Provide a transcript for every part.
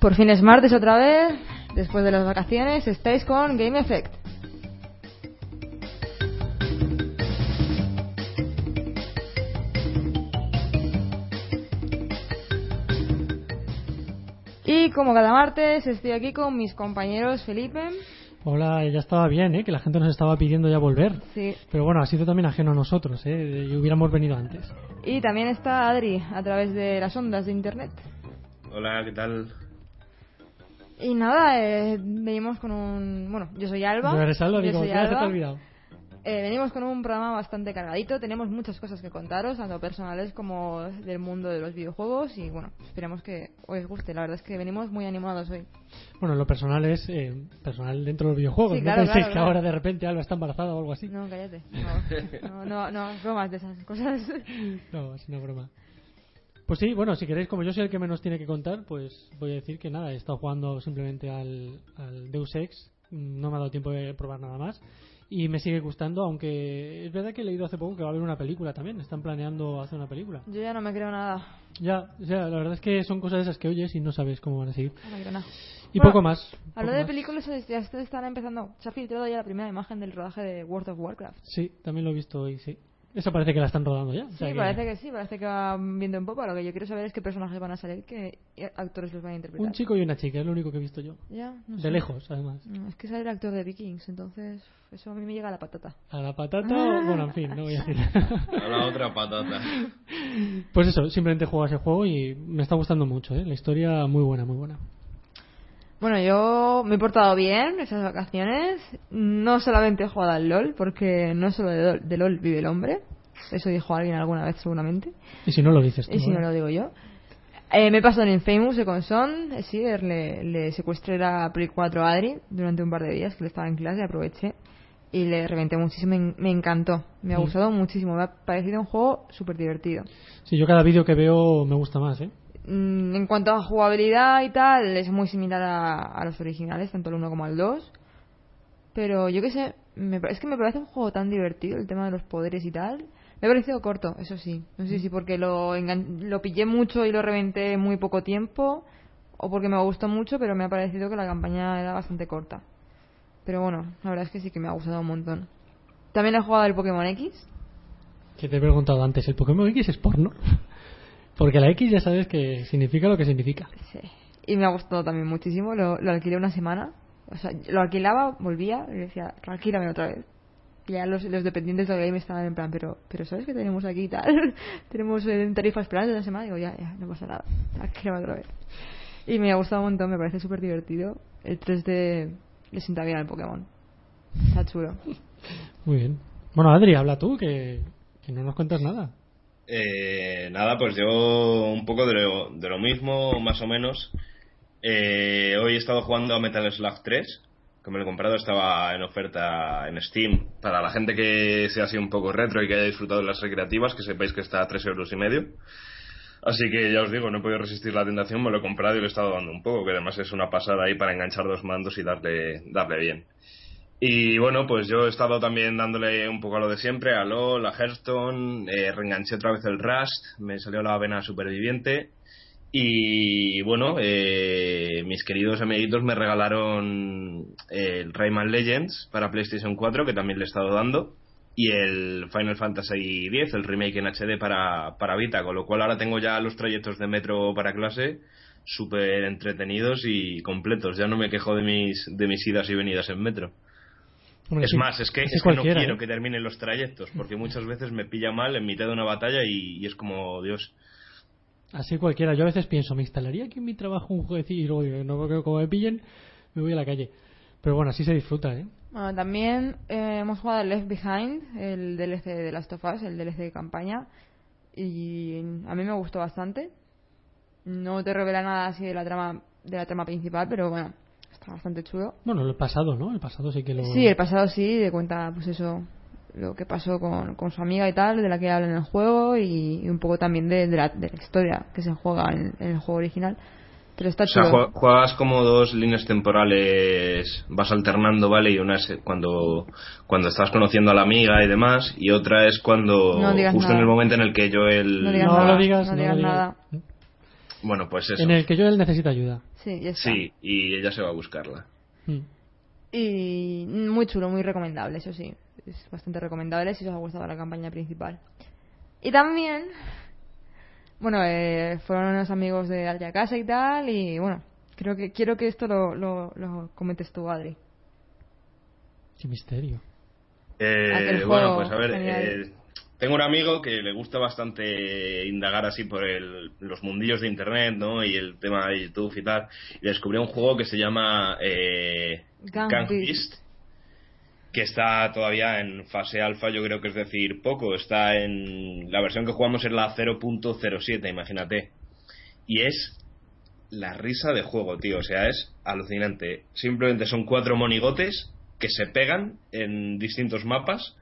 Por fin es martes otra vez. Después de las vacaciones estáis con Game Effect. Y como cada martes estoy aquí con mis compañeros Felipe. Hola, ya estaba bien, ¿eh? que la gente nos estaba pidiendo ya volver. Sí. Pero bueno, ha sido también ajeno a nosotros, ¿eh? y hubiéramos venido antes. Y también está Adri a través de las ondas de internet. Hola, ¿qué tal? Y nada, eh, venimos con un... Bueno, yo soy Alba. ¿No eres Alba? yo Digo, soy ya se te ha Alba. olvidado. Eh, venimos con un programa bastante cargadito, tenemos muchas cosas que contaros, tanto personales como del mundo de los videojuegos y bueno, esperemos que os guste. La verdad es que venimos muy animados hoy. Bueno, lo personal es eh, personal dentro de los videojuegos. Sí, no claro, penséis claro, que claro. ahora de repente Alba está embarazada o algo así. No, cállate. No, no, no, no, bromas de esas cosas. No, es una broma. Pues sí, bueno, si queréis, como yo soy el que menos tiene que contar, pues voy a decir que nada, he estado jugando simplemente al, al Deus Ex, no me ha dado tiempo de probar nada más y me sigue gustando, aunque es verdad que he leído hace poco que va a haber una película también, están planeando hacer una película. Yo ya no me creo nada. Ya, la verdad es que son cosas esas que oyes y no sabes cómo van a seguir. No me creo nada. Y Bueno, poco más. Hablando de más. películas, ya están empezando. Se ha filtrado ya la primera imagen del rodaje de World of Warcraft. Sí, también lo he visto hoy, sí. Eso parece que la están rodando ya. o Sí, sea que- parece que sí, parece que va viendo en popa. Lo que yo quiero saber es qué personajes van a salir, qué actores los van a interpretar. Un chico y una chica, es lo único que he visto yo. Ya, no De sé. lejos, además. No, es que sale el actor de Vikings, entonces eso a mí me llega a la patata. A la patata, o- bueno, en fin, no voy a decir. A la otra patata. Pues eso, simplemente juego a ese juego y me está gustando mucho, ¿eh? La historia muy buena, muy buena. Bueno, yo me he portado bien esas vacaciones. No solamente he jugado al LOL, porque no solo de LOL, de LOL vive el hombre. Eso dijo alguien alguna vez seguramente. Y si no lo dices tú. Y si no ¿eh? lo digo yo. Eh, me he pasado en Infamous de Conson. Eh, sí, le, le secuestré la Play 4 a Adri durante un par de días que le estaba en clase, aproveché. Y le reventé muchísimo, me, me encantó. Me ha Mm. gustado muchísimo. Me ha parecido un juego súper divertido. Sí, yo cada vídeo que veo me gusta más, ¿eh? Mm, En cuanto a jugabilidad y tal, es muy similar a, a los originales, tanto el 1 como el 2. Pero yo qué sé, me, es que me parece un juego tan divertido el tema de los poderes y tal. Me ha parecido corto, eso sí. No sé si porque lo, pillé mucho y lo reventé en muy poco tiempo, o porque me gustó mucho, pero me ha parecido que la campaña era bastante corta. Pero bueno, la verdad es que sí que me ha gustado un montón. También he jugado el Pokémon X. Que te he preguntado antes, ¿el Pokémon X es porno? Porque la X ya sabes que significa lo que significa. Sí. Y me ha gustado también muchísimo. Lo, lo alquilé una semana. O sea, lo alquilaba, volvía y decía, alquílame otra vez. Y ya los, los dependientes de game estaban en plan, pero, pero ¿sabes que tenemos aquí y tal? tenemos eh, tarifas planes de la semana. Digo, ya, ya, no pasa nada. Alquílame otra vez. Y me ha gustado un montón, me parece súper divertido. El 3D le sienta bien al Pokémon. Está chulo. Muy bien. Bueno, Adri, habla tú, que, que no nos cuentas nada. Eh, nada, pues yo un poco de lo, de lo mismo, más o menos. Eh, hoy he estado jugando a Metal Slug 3, que me lo he comprado, estaba en oferta en Steam. Para la gente que sea así un poco retro y que haya disfrutado de las recreativas, que sepáis que está a 3 euros y medio. Así que ya os digo, no he podido resistir la tentación, me lo he comprado y lo he estado dando un poco, que además es una pasada ahí para enganchar dos mandos y darle, darle bien. Y bueno, pues yo he estado también dándole un poco a lo de siempre, a LOL, a Hearthstone, eh, reenganché otra vez el Rust, me salió la vena superviviente. Y bueno, eh, mis queridos amiguitos me regalaron el Rayman Legends para PlayStation 4, que también le he estado dando, y el Final Fantasy X, el remake en HD para, para Vita, con lo cual ahora tengo ya los trayectos de metro para clase súper entretenidos y completos. Ya no me quejo de mis, de mis idas y venidas en metro. Es sí, más, es que, es que no quiero ¿eh? que terminen los trayectos, porque muchas veces me pilla mal en mitad de una batalla y, y es como, Dios. Así cualquiera. Yo a veces pienso, me instalaría aquí en mi trabajo un jueguecillo y luego digo, no, porque como me pillen, me voy a la calle. Pero bueno, así se disfruta, ¿eh? Bueno, también eh, hemos jugado al Left Behind, el DLC de Last of Us, el DLC de campaña. Y a mí me gustó bastante. No te revela nada así de la trama de la trama principal, pero bueno, está bastante chulo. Bueno, el pasado, ¿no? El pasado sí que lo... Sí, el pasado sí, de cuenta, pues eso, lo que pasó con, con su amiga y tal, de la que habla en el juego, y, y un poco también de, de la, de la historia que se juega en, en el juego original. Pero está O sea, chulo. jue- juegas como dos líneas temporales, vas alternando, ¿vale? Y una es cuando, cuando estás conociendo a la amiga y demás, y otra es cuando, No justo nada. en el momento en el que. No digas No nada, lo digas, no no, digas lo digas. Bueno, pues eso. En el que yo él necesita ayuda. Sí, ya está. Sí, y ella se va a buscarla. Mm. Y muy chulo, muy recomendable, eso sí. Es bastante recomendable si os ha gustado la campaña principal. Y también, bueno, eh, fueron unos amigos de Alta Casa y tal, y bueno, creo que quiero que esto lo, lo, lo comentes tú, Adri. Qué misterio. Eh, Aquel bueno, pues a ver, eh, tengo un amigo que le gusta bastante indagar así por el- los mundillos de internet, ¿no? Y el tema de YouTube y tal. Y descubrió un juego que se llama eh, Gang. Beast, que está todavía en fase alfa, yo creo que es decir, poco. Está en. La versión que jugamos es la 0.07, imagínate. Y es la risa de juego, tío. O sea, es alucinante. Simplemente son cuatro monigotes que se pegan en distintos mapas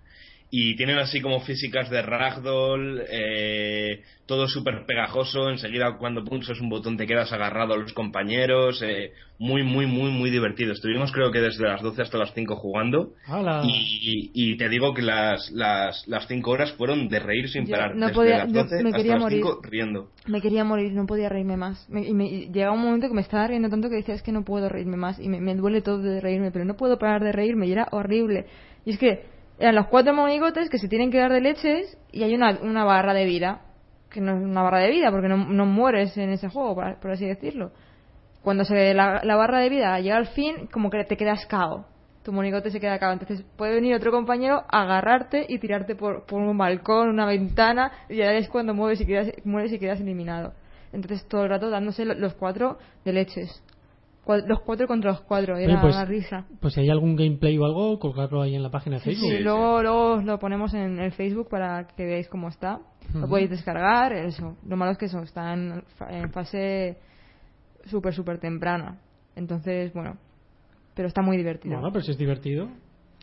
y tienen así como físicas de ragdoll, eh, todo súper pegajoso. Enseguida, cuando pulsas un botón, te quedas agarrado a los compañeros. eh, muy, muy, muy, muy divertido. Estuvimos, creo que desde las 12 hasta las 5 jugando. Y, y te digo que las, las, las cinco horas fueron de reír sin Yo parar. no desde podía- las yo 12 me hasta quería las morir. 5 riendo. Me quería morir, no podía reírme más. Me- y me y llegaba un momento que me estaba riendo tanto que decía, es que no puedo reírme más. Y me, me duele todo de reírme, pero no puedo parar de reírme. Y era horrible. Y es que eran los cuatro monigotes que se tienen que dar de leches y hay una, una barra de vida. Que no es una barra de vida, porque no, no mueres en ese juego, por, así decirlo. Cuando se la, la barra de vida llega al fin, como que te quedas cao. Tu monigote se queda cao. Entonces puede venir otro compañero, agarrarte y tirarte por, por un balcón, una ventana, y ya es cuando mueves y quedas, mueres y quedas eliminado. Entonces todo el rato dándose lo- los cuatro de leches. Los cuatro contra los cuatro, era Oye, pues, una risa. Pues si hay algún gameplay o algo, colgarlo ahí en la página de Sí, Facebook. sí, sí. luego, luego os lo ponemos en el Facebook para que veáis cómo está. Lo podéis descargar, eso. Lo malo es que eso, está en, fa- en fase súper, súper temprana. Entonces, bueno, pero está muy divertido. Bueno, pero si es divertido.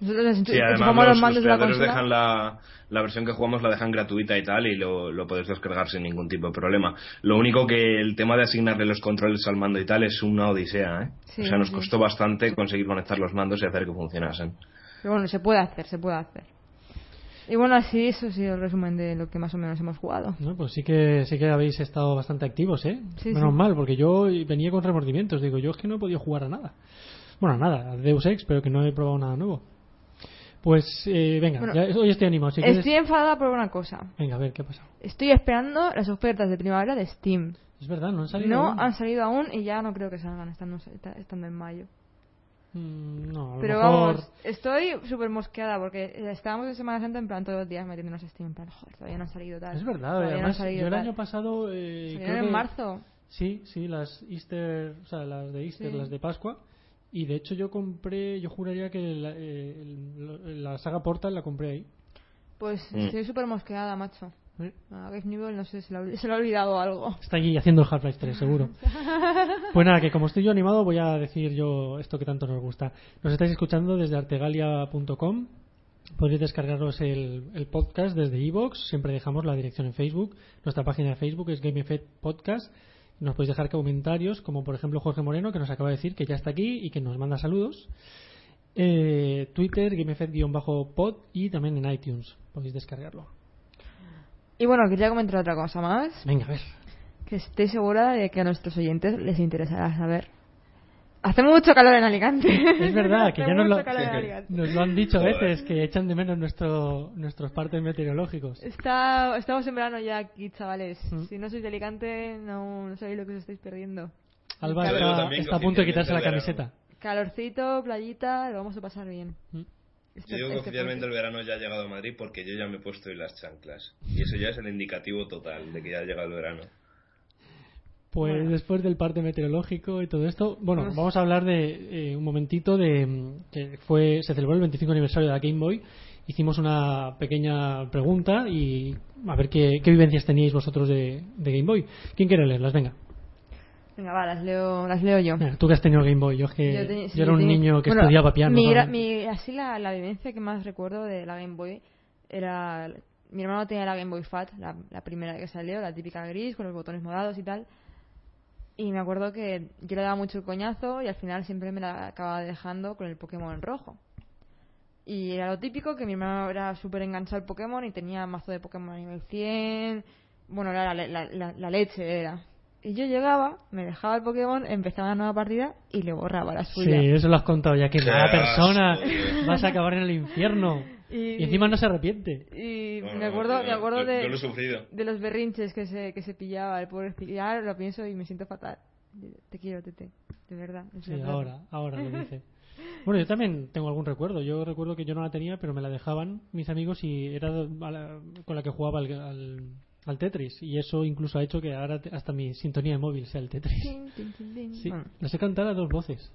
Sí, además los los, mandos de la creadores consola. dejan la, la versión que jugamos la dejan gratuita y tal y lo, lo podéis descargar sin ningún tipo de problema. Lo único que el tema de asignarle los controles al mando y tal es una odisea, ¿eh? Sí, o sea, nos sí. costó bastante conseguir conectar los mandos y hacer que funcionasen. Pero bueno, se puede hacer, se puede hacer. Y bueno, así, eso ha sido el resumen de lo que más o menos hemos jugado. No, pues sí que sí que habéis estado bastante activos, ¿eh? Sí, Menos sí. mal, porque yo venía con remordimientos. Digo, yo es que no he podido jugar a nada. Bueno, a nada, a Deus Ex, pero que no he probado nada nuevo. Pues, eh, venga, Bueno, ya- hoy estoy animado. Si quieres- Estoy enfadada por una cosa. Venga, a ver, ¿qué ha pasado? Estoy esperando las ofertas de primavera de Steam. Es verdad, no han salido. No aún. han salido aún y ya no creo que salgan estando, estando en mayo. Mm, no, a Pero mejor- vamos, estoy súper mosqueada porque eh, estábamos en Semana Santa en plan todos los días metiéndonos a Steam. En plan, joder, todavía no ha salido tal. Es verdad, todavía no además, salido yo el tal. año pasado. Eh, creo en que- marzo. Sí, sí, las Easter, o sea, las de Easter, Sí. las de Pascua. Y de hecho yo compré, yo juraría que la, eh, el- la saga Portal la compré ahí. Pues Mm. estoy súper mosqueada, macho. ¿eh? A Gabe Newell, no sé, se le, ha, se le ha olvidado algo. Está allí haciendo el Half-Life 3, seguro. pues nada, que como estoy yo animado, voy a decir yo esto que tanto nos gusta. Nos estáis escuchando desde artegalia.com. Podéis descargaros el, el podcast desde iVoox. Siempre dejamos la dirección en Facebook. Nuestra página de Facebook es Game Effect Podcast. Nos podéis dejar comentarios, como por ejemplo Jorge Moreno, que nos acaba de decir que ya está aquí y que nos manda saludos. Eh, Twitter, GameEffect-pod y también en iTunes. Podéis descargarlo. Y bueno, quería comentar otra cosa más. Venga, a ver. Que estoy segura de que a nuestros oyentes les interesará saber. Hace mucho calor en Alicante. Es verdad, que ya nos lo, nos lo han dicho a veces, que echan de menos nuestro, nuestros partes meteorológicos. Está, estamos en verano ya aquí, chavales. Mm. Si no sois de Alicante, no, no sabéis lo que os estáis perdiendo. Alba está, está a punto de el quitarse la verano. camiseta. Calorcito, playita, lo vamos a pasar bien. Mm. Este- Yo digo que este oficialmente el puente. verano ya ha llegado a Madrid porque yo ya me he puesto hoy las chanclas. Y eso ya es el indicativo total de que ya ha llegado el verano. Pues Bueno. después del parte meteorológico y todo esto, bueno, Vamos- vamos a hablar de eh, un momentito de que fue se celebró el 25 aniversario de la Game Boy. Hicimos una pequeña pregunta y a ver qué, qué vivencias teníais vosotros de, de Game Boy. ¿Quién quiere leerlas? Venga. Venga, va, las leo, las leo yo. Tú que has tenido Game Boy, yo es que Yo yo, tenía- sí, era un tenía- niño que bueno, estudiaba piano. Mi, gra- ¿no? mi- así la, la vivencia que más recuerdo de la Game Boy era. Mi hermano tenía la Game Boy Fat, la, la primera que salió, la típica gris, con los botones morados y tal. Y me acuerdo que yo le daba mucho el coñazo y al final siempre me la acababa dejando con el Pokémon rojo. Y era lo típico que mi hermano era súper enganchado al Pokémon y tenía mazo de Pokémon a nivel 100. Bueno, era la, la- la- la leche, era. Y yo llegaba, me dejaba el Pokémon, empezaba una nueva partida y le borraba la Sí, suya. eso lo has contado ya que mala persona vas a acabar en el infierno Y, y encima no se arrepiente. y Bueno, me acuerdo, yo- me acuerdo yo- de, Yo lo he sufrido. de los berrinches que se, que se pillaba el pobre y ahora lo pienso y me siento fatal. Te quiero, Tete, de verdad. Sí, verdad. ahora, ahora lo dice. Bueno, yo también tengo algún recuerdo. Yo recuerdo que yo no la tenía, pero me la dejaban mis amigos y era a la- con la que jugaba al, al, al Tetris. Y eso incluso ha hecho que ahora te- hasta mi sintonía de móvil sea el Tetris. Sí, Bueno, la sé cantar a dos voces.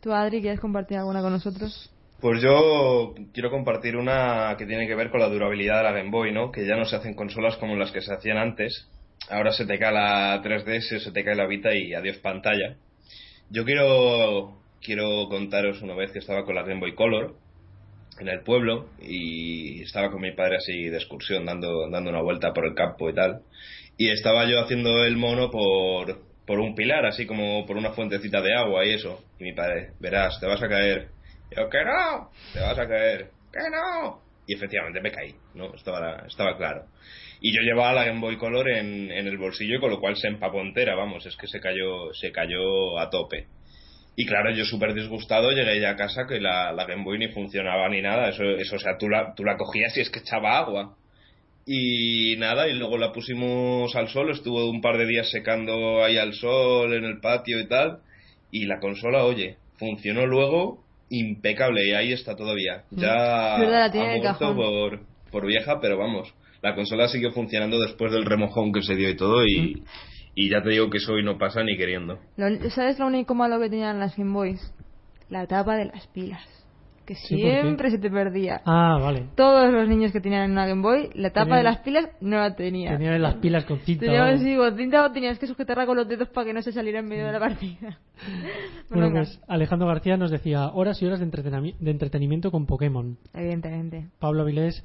¿Tú, Adri, quieres compartir alguna con nosotros? Pues yo quiero compartir una que tiene que ver con la durabilidad de la Game Boy, ¿no? Que ya no se hacen consolas como las que se hacían antes. Ahora se te cae la 3DS, se te cae la Vita y adiós pantalla. Yo quiero quiero contaros una vez que estaba con la Game Boy Color en el pueblo y estaba con mi padre así de excursión dando dando una vuelta por el campo y tal y estaba yo haciendo el mono por por un pilar así como por una fuentecita de agua y eso y mi padre verás te vas a caer que no te vas a caer que no y efectivamente me caí no estaba estaba claro y yo llevaba la Game Boy Color en, en el bolsillo con lo cual se empapó entera vamos es que se cayó se cayó a tope y claro, yo súper disgustado llegué ya a casa que la, la Game Boy ni funcionaba ni nada. Eso, eso o sea, tú la, tú la cogías y es que echaba agua. Y nada, y luego la pusimos al sol, estuvo un par de días secando ahí al sol en el patio y tal. Y la consola, oye, funcionó luego impecable y ahí está todavía. Ya Es verdad, la tiene ha muerto por, por vieja, pero vamos, la consola siguió funcionando después del remojón que se dio y todo. Y, y ya te digo que eso hoy no pasa ni queriendo. Lo- ¿Sabes lo único malo que tenían las Game Boys? La tapa de las pilas. Que Sí, siempre se te perdía. Ah, vale. Todos los niños que tenían una Game Boy, la tapa Tenían- de las pilas no la tenían. Tenía las pilas con cinta. Tenías o- así, con cinta o tenías que sujetarla con los dedos para que no se saliera en medio de la partida. Bueno, pues Alejandro García nos decía horas y horas de, entretenami- de entretenimiento con Pokémon. Evidentemente. Pablo Avilés,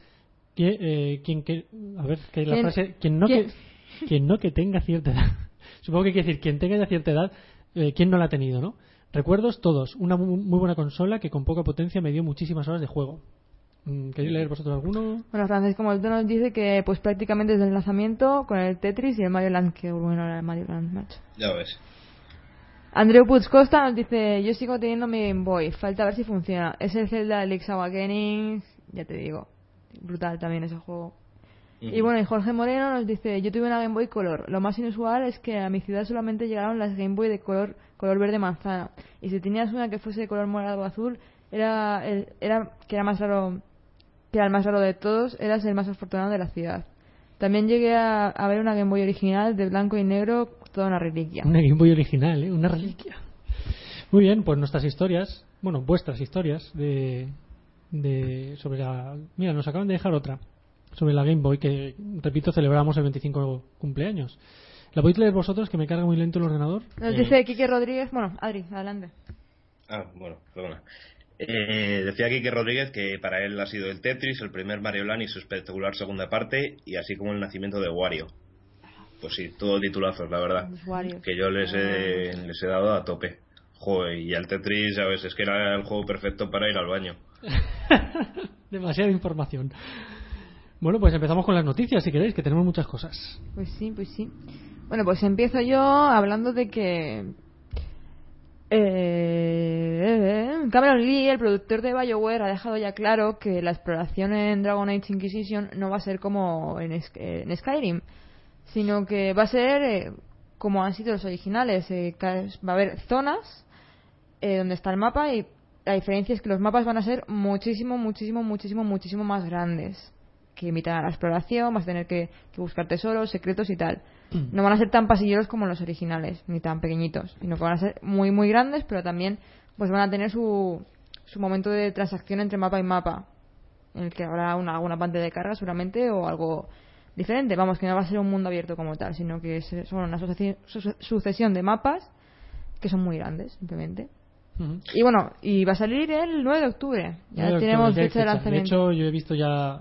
que, eh, quien que, a ver, que la ¿Quién- frase, quien no quién- que, quien no que tenga cierta edad. Supongo que quiere decir quien tenga ya cierta edad, eh, quien no la ha tenido, ¿no? Recuerdos todos, una mu- muy buena consola que con poca potencia me dio muchísimas horas de juego. Mm, ¿Queréis leer vosotros alguno? Bueno, Francisco Molto nos dice que pues prácticamente desde el lanzamiento con el Tetris y el Mario Land, que bueno era el Mario Land, macho. Ya ves. Andreu Puig Costa nos dice, yo sigo teniendo mi Game Boy, falta ver si funciona. Es el Zelda Link's Awakening, ya te digo, brutal también ese juego. Y bueno, y Jorge Moreno nos dice, yo tuve una Game Boy Color. Lo más inusual es que a mi ciudad solamente llegaron las Game Boy de color color verde manzana. Y si tenías una que fuese de color morado o azul, era, el- era que era más raro, que era el más raro de todos, eras el más afortunado de la ciudad. También llegué a, a ver una Game Boy original de blanco y negro, toda una reliquia. Una Game Boy original, ¿eh? Una reliquia. Muy bien, pues nuestras historias, bueno, vuestras historias de, de sobre la... Mira, nos acaban de dejar otra sobre la Game Boy que, repito, celebramos el 25 cumpleaños. ¿La podéis leer vosotros que me carga muy lento el ordenador? Nos Eh. dice Quique Rodríguez, bueno, Adri, adelante. Ah, bueno, perdona. Eh, decía Quique Rodríguez que para él ha sido el Tetris, el primer Mario Land y su espectacular segunda parte, y así como el nacimiento de Wario. Pues sí, todo titulazos, la verdad. Warriors. Que yo les he, les he dado a tope. Joder, y al Tetris, a veces, es que era el juego perfecto para ir al baño. Demasiada información. Bueno, pues empezamos con las noticias, si queréis, que tenemos muchas cosas. Pues sí, pues sí. Bueno, pues empiezo yo hablando de que eh, Cameron Lee, el productor de BioWare, ha dejado ya claro que la exploración en Dragon Age Inquisition no va a ser como en, Sk- eh, en Skyrim, sino que va a ser eh, como han sido los originales. eh, va a haber zonas eh, donde está el mapa y la diferencia es que los mapas van a ser muchísimo, muchísimo, muchísimo, muchísimo más grandes. Que invitan a la exploración, vas a tener que, que buscar tesoros, secretos y tal. No van a ser tan pasilleros como los originales, ni tan pequeñitos, sino que van a ser muy, muy grandes, pero también pues van a tener su, su momento de transacción entre mapa y mapa, en el que habrá una, alguna pantalla de carga seguramente o algo diferente. Vamos, que no va a ser un mundo abierto como tal, sino que es- son una sucesi- su- sucesión de mapas que son muy grandes, simplemente. Ujú. Y bueno, y va a salir el 9 de octubre. Ya de tenemos octubre, fecha de lanzamiento. hecho, yo he visto ya.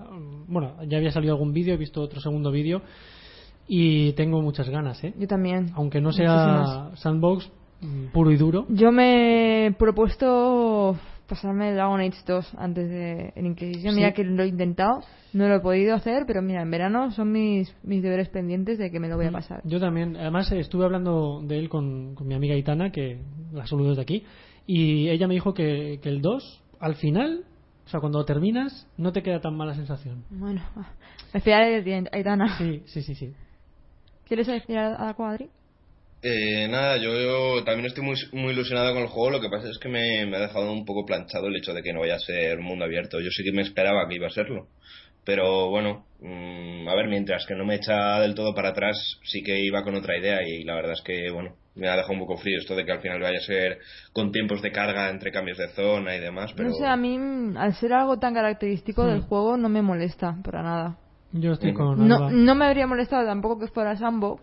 Mm, Bueno, ya había salido algún vídeo, he visto otro segundo vídeo. Y tengo muchas ganas, ¿eh? Yo también. Aunque no sea Muchísimas. sandbox mm, puro y duro. Yo me he propuesto pasarme Dragon Age 2 antes de en Inquisición. Sí. Mira que lo he intentado, no lo he podido hacer, pero mira, en verano son mis, mis deberes pendientes de que me lo voy a pasar. Yo también. Además, estuve hablando de él con, con mi amiga Itana, que la saludo desde aquí. Y ella me dijo que, que el 2, al final, o sea, cuando terminas, no te queda tan mala sensación. Bueno, me fiaré de ti, Aitana. Sí, sí, sí, sí. ¿Quieres decir a la cuadri? Eh, nada, yo, yo también estoy muy, muy ilusionado con el juego. Lo que pasa es que me, me ha dejado un poco planchado el hecho de que no vaya a ser mundo abierto. Yo sí que me esperaba que iba a serlo. Pero bueno, mm, a ver, mientras que no me echa del todo para atrás, sí que iba con otra idea. Y la verdad es que, bueno, me ha dejado un poco frío esto de que al final vaya a ser con tiempos de carga entre cambios de zona y demás. Pero No sé, a mí, mm, al ser algo tan característico del Hmm. juego, no me molesta para nada. Yo estoy con No, no me habría molestado tampoco que fuera sandbox.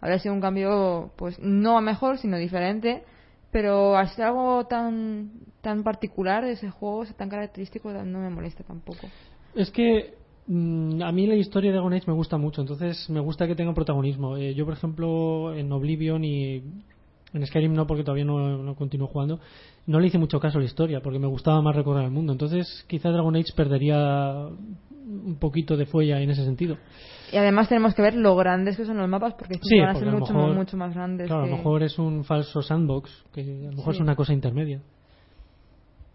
Habría sido un cambio, pues, no a mejor, sino diferente. Pero al ser algo tan, tan particular de ese juego, tan característico, no me molesta tampoco. Es que a mí la historia de Dragon Age me gusta mucho, entonces me gusta que tenga protagonismo. Eh, yo, por ejemplo, en Oblivion y en Skyrim no, porque todavía no, no continúo jugando, no le hice mucho caso a la historia, porque me gustaba más recorrer el mundo. Entonces, quizá Dragon Age perdería un poquito de fuella en ese sentido. Y además tenemos que ver lo grandes que son los mapas, porque Sí, van a porque ser a mucho, mejor- mucho más grandes. Claro, a lo mejor es un falso sandbox, que a lo mejor Sí. es una cosa intermedia.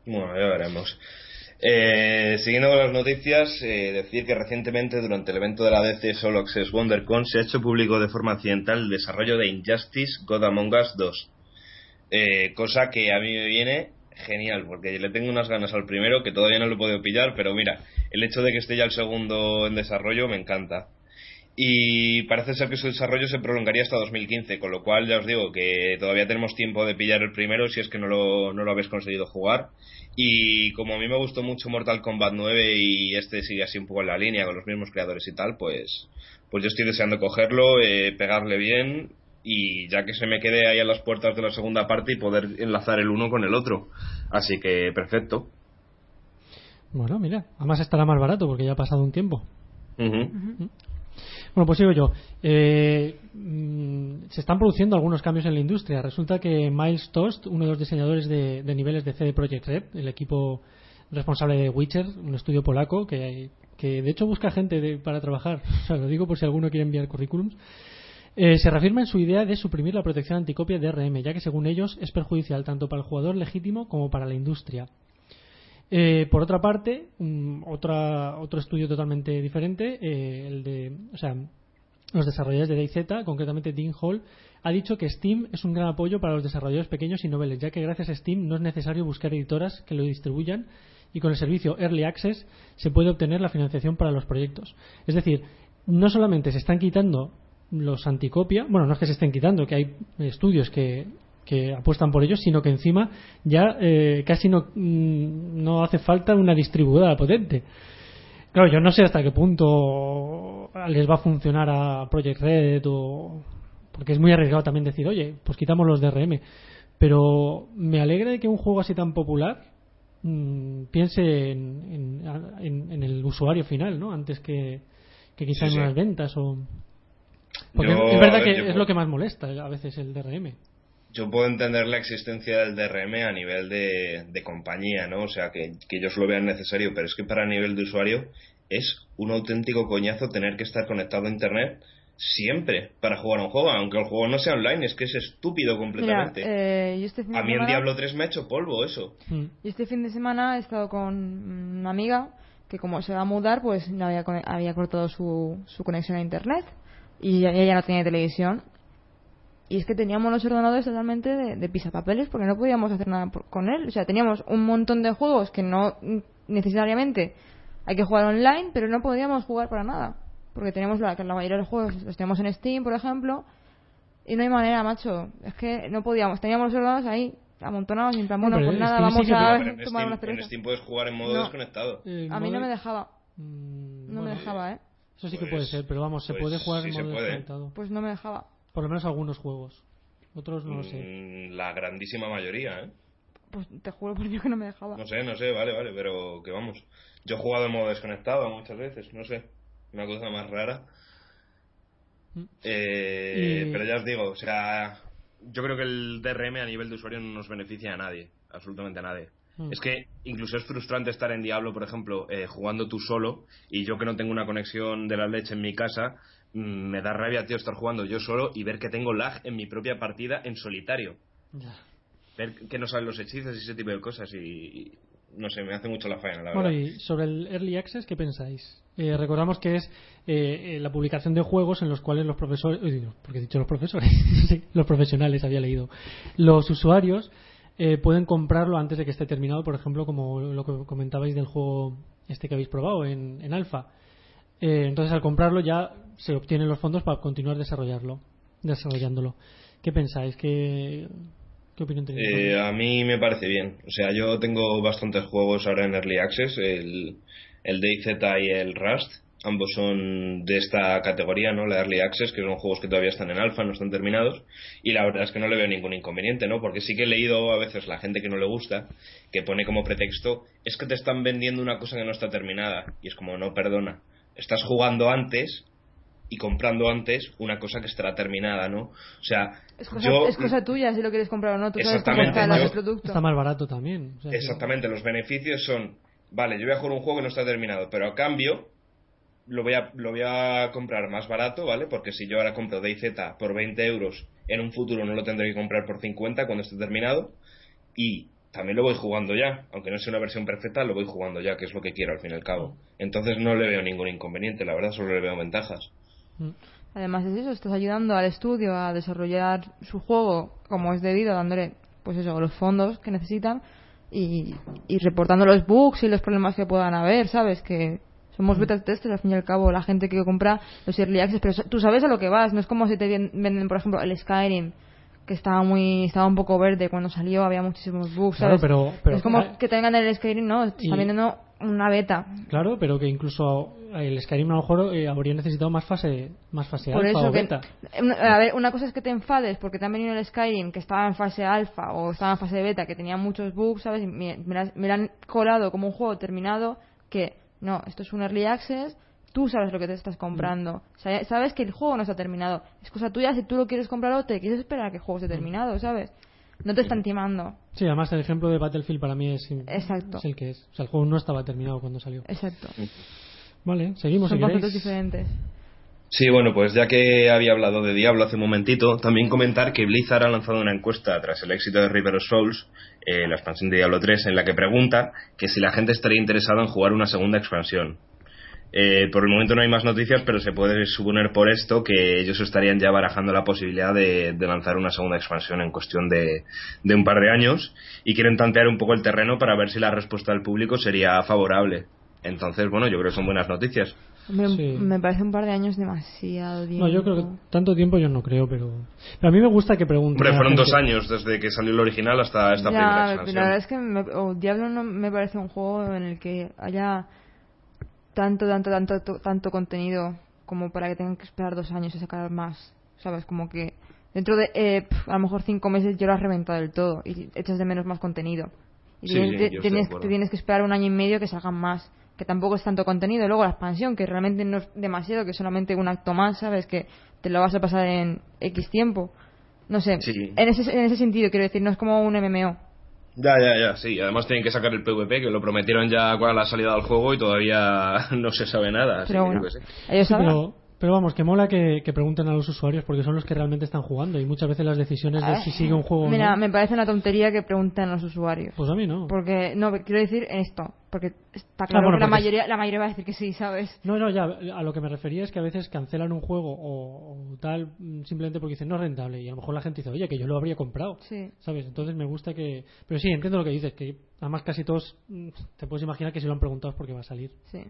Bueno, ya veremos. Eh, siguiendo con las noticias, eh, decir que recientemente durante el evento de la DC Solo Access WonderCon se ha hecho público de forma accidental el desarrollo de Injustice God Among Us 2. Eh, cosa que a mí me viene genial, porque le tengo unas ganas al primero que todavía no lo he podido pillar, pero mira, el hecho de que esté ya el segundo en desarrollo me encanta. Y parece ser que su desarrollo se prolongaría hasta 2015, con lo cual ya os digo que todavía tenemos tiempo de pillar el primero si es que no lo, no lo habéis conseguido jugar. Y como a mí me gustó mucho Mortal Kombat 9 y este sigue así un poco en la línea con los mismos creadores y tal, pues, pues yo estoy deseando cogerlo, eh, pegarle bien y ya que se me quede ahí a las puertas de la segunda parte y poder enlazar el uno con el otro. Así que perfecto. Bueno, mira, además estará más barato porque ya ha pasado un tiempo. Ujú. Bueno, pues sigo yo. Eh, mm, se están produciendo algunos cambios en la industria. Resulta que Miles Tost, uno de los diseñadores de, de niveles de CD Projekt Red, el equipo responsable de Witcher, un estudio polaco que, que de hecho busca gente de- para trabajar, o sea, lo digo por si alguno quiere enviar currículums, eh, se reafirma en su idea de suprimir la protección anticopia de RM, ya que según ellos es perjudicial tanto para el jugador legítimo como para la industria. Eh, por otra parte, mm, otra, otro estudio totalmente diferente, eh, el de, o sea, los desarrolladores de DayZ, concretamente Dean Hall, ha dicho que Steam es un gran apoyo para los desarrolladores pequeños y noveles, ya que gracias a Steam no es necesario buscar editoras que lo distribuyan y con el servicio Early Access se puede obtener la financiación para los proyectos. Es decir, no solamente se están quitando los anticopia, bueno, no es que se estén quitando, que hay estudios que, que apuestan por ellos, sino que encima ya eh, casi no, mm, no hace falta una distribuidora potente. Claro, yo no sé hasta qué punto les va a funcionar a Project Red o... Porque es muy arriesgado también decir, oye, pues quitamos los DRM. Pero me alegra de que un juego así tan popular mm, piense en, en- en- en el usuario final, ¿no? Antes que, que quizá Sí, en las ventas o... Porque Yo, es verdad ver, que es puedo- lo que más molesta a veces el DRM. Yo puedo entender la existencia del DRM a nivel de, de compañía, ¿no? O sea, que, que ellos lo vean necesario, pero es que para nivel de usuario es un auténtico coñazo tener que estar conectado a Internet siempre para jugar a un juego, aunque el juego no sea online, es que es estúpido Mira, completamente. eh, yo este fin de a mí el semana- Diablo 3 me ha hecho polvo eso. Mm. Y este fin de semana he estado con una amiga que como se va a mudar, pues no había, cone- había cortado su, su conexión a internet y ella no tenía televisión. Y es que teníamos los ordenadores totalmente de, de pisapapeles porque no podíamos hacer nada por- con él. O sea, teníamos un montón de juegos que no necesariamente hay que jugar online, pero no podíamos jugar para nada. Porque teníamos la, que la mayoría de los juegos los teníamos en Steam, por ejemplo, y no hay manera, macho. Es que no podíamos. Teníamos los ordenadores ahí amontonados y en plan, bueno, pues nada, Steam sí vamos que- a tomar Steam, una en. Steam puedes jugar en modo No. desconectado. Eh, A mí no me dejaba. Mm, No me dejaba, ¿eh? Eso sí que Pues- puede ser, pero vamos, se pues puede jugar sí en modo desconectado. Pues no me dejaba. Por lo menos algunos juegos. Otros no lo sé. Mm, La grandísima mayoría, ¿eh? Pues te juro por Dios que no me dejaba. No sé, no sé, vale, vale, pero que vamos. Yo he jugado en modo desconectado muchas veces, no sé. Una cosa más rara. Mm. Eh, Y- Pero ya os digo, o sea, yo creo que el DRM a nivel de usuario no nos beneficia a nadie, absolutamente a nadie. Mm. Es que incluso es frustrante estar en Diablo, por ejemplo, eh, jugando tú solo y yo que no tengo una conexión de la leche en mi casa, me da rabia, tío, estar jugando yo solo y ver que tengo lag en mi propia partida en solitario. Ya. Ver que no saben los hechizos y ese tipo de cosas y, y no sé, me hace mucho la faena, la Bueno, verdad. y sobre el Early Access, ¿qué pensáis? Eh, recordamos que es eh, eh, la publicación de juegos en los cuales los profesores, porque he dicho los profesores, Sí, los profesionales había leído, los usuarios eh, pueden comprarlo antes de que esté terminado, por ejemplo, como lo que comentabais del juego este que habéis probado en, en alfa. Eh, entonces, al comprarlo ya se obtienen los fondos para continuar desarrollarlo, desarrollándolo. ¿Qué pensáis? ¿Qué, qué opinión tenéis? Eh, a mí me parece bien. O sea, yo tengo bastantes juegos ahora en Early Access, el, el DayZ y el Rust. Ambos son de esta categoría, ¿no? La Early Access, que son juegos que todavía están en alfa, no están terminados. Y la verdad es que no le veo ningún inconveniente, ¿no? Porque sí que he leído a veces la gente que no le gusta, que pone como pretexto, es que te están vendiendo una cosa que no está terminada. Y es como, no, perdona. Estás jugando antes y comprando antes una cosa que estará terminada, ¿no? O sea, Es cosa, yo... es cosa tuya si lo quieres comprar o no. Tú sabes cómo Exactamente, está yo- más barato también. o sea que- Exactamente, los beneficios son, vale, yo voy a jugar un juego que no está terminado, pero a cambio lo voy a, lo voy a comprar más barato, ¿vale? Porque si yo ahora compro DayZ por 20 euros, en un futuro no lo tendré que comprar por 50 cuando esté terminado. Y también lo voy jugando ya, aunque no sea una versión perfecta, lo voy jugando ya, que es lo que quiero al fin y al cabo. Entonces no le veo ningún inconveniente, la verdad, solo le veo ventajas. Mm. Además es eso, estás ayudando al estudio a desarrollar su juego como es debido, dándole pues eso, los fondos que necesitan y, y reportando los bugs y los problemas que puedan haber, ¿sabes? Que somos beta testers al fin y al cabo, la gente que compra los early access, pero tú sabes a lo que vas, no es como si te venden, por ejemplo, el Skyrim que estaba muy estaba un poco verde cuando salió, había muchísimos bugs, Claro, pero- pero- es como ah, que te vengan el Skyrim, no, están vendiendo una beta. Claro, pero que incluso el Skyrim a lo mejor eh, habría necesitado más fase, más fase Por alfa eso o que, beta. una- a ver, una cosa es que te enfades porque te han venido el Skyrim que estaba en fase alfa o estaba en fase beta, que tenía muchos bugs, ¿sabes? Y me, me la- me la han colado como un juego terminado que, no, esto es un early access, tú sabes lo que te estás comprando. O sea, sabes que el juego no está terminado. Es cosa tuya si tú lo quieres comprar o te quieres esperar a que el juego esté terminado, ¿sabes? No te están timando. Sí, además el ejemplo de Battlefield para mí es, Exacto. es el que es. O sea, el juego no estaba terminado cuando salió. Exacto. Vale, seguimos Son si diferentes. Sí, bueno, pues ya que había hablado de Diablo hace un momentito, también comentar que Blizzard ha lanzado una encuesta tras el éxito de River of Souls, eh, la expansión de Diablo 3, en la que pregunta que si la gente estaría interesada en jugar una segunda expansión. Eh, por el momento no hay más noticias, pero se puede suponer por esto que ellos estarían ya barajando la posibilidad de, de lanzar una segunda expansión en cuestión de, de un par de años y quieren tantear un poco el terreno para ver si la respuesta del público sería favorable. Entonces, bueno, yo creo que son buenas noticias. Me, Sí. me parece un par de años demasiado tiempo. No, yo creo que tanto tiempo yo no creo, pero... pero a mí me gusta que pregunten. Hombre, fueron dos años desde que salió el original hasta esta Ya, primera pero expansión. la verdad es que me, o Diablo no me parece un juego en el que haya tanto, tanto, tanto, to- tanto contenido como para que tengan que esperar dos años a sacar más. ¿Sabes? Como que dentro de eh, pf, a lo mejor cinco meses yo lo has reventado del todo y echas de menos más contenido. Y Sí, tienes, sí, te- tienes, acuerdo. te tienes que esperar un año y medio que salgan más. Que tampoco es tanto contenido. Y luego la expansión, que realmente no es demasiado, que es solamente un acto más, ¿sabes? Que te lo vas a pasar en X tiempo. No sé. Sí. En, ese, en ese sentido, quiero decir, no es como un MMO. Ya, ya, ya, sí. Además tienen que sacar el PvP, que lo prometieron ya con la salida del juego y todavía no se sabe nada. así Pero que yo bueno, sé. ellos Sí, sabrán. pero, Pero vamos, que mola que, que pregunten a los usuarios porque son los que realmente están jugando y muchas veces las decisiones de si sigue un juego Mira, o no. me parece una tontería que pregunten a los usuarios. Pues a mí no. Porque, no, quiero decir en esto. Porque está Ah, claro bueno, que la mayoría, la mayoría va a decir que sí, ¿sabes? No, no, ya, a lo que me refería es que a veces cancelan un juego o, o tal mm, simplemente porque dicen no es rentable y a lo mejor la gente dice, oye, que yo lo habría comprado. Sí. ¿Sabes? Entonces me gusta que... Pero sí, entiendo lo que dices, que además casi todos mm, te puedes imaginar que si lo han preguntado es porque va a salir. Sí.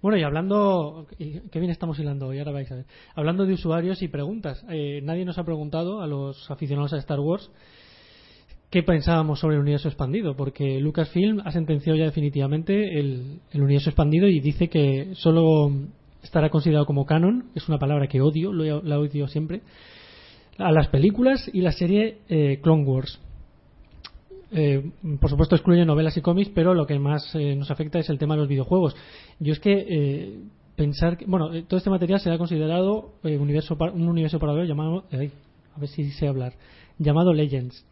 Bueno, y hablando, qué bien estamos hilando hoy, ahora vais a ver. Hablando de usuarios y preguntas, eh, nadie nos ha preguntado a los aficionados a Star Wars qué pensábamos sobre el universo expandido, porque Lucasfilm ha sentenciado ya definitivamente el, universo expandido y dice que solo estará considerado como canon, es una palabra que odio, lo la odio siempre, a las películas y la serie eh, Clone Wars. Eh, por supuesto excluye novelas y cómics, pero lo que más eh, nos afecta es el tema de los videojuegos. Yo es que eh, pensar que, bueno, eh, todo este material será considerado eh, universo par- un universo paralelo llamado, a ver si sé hablar, llamado Legends.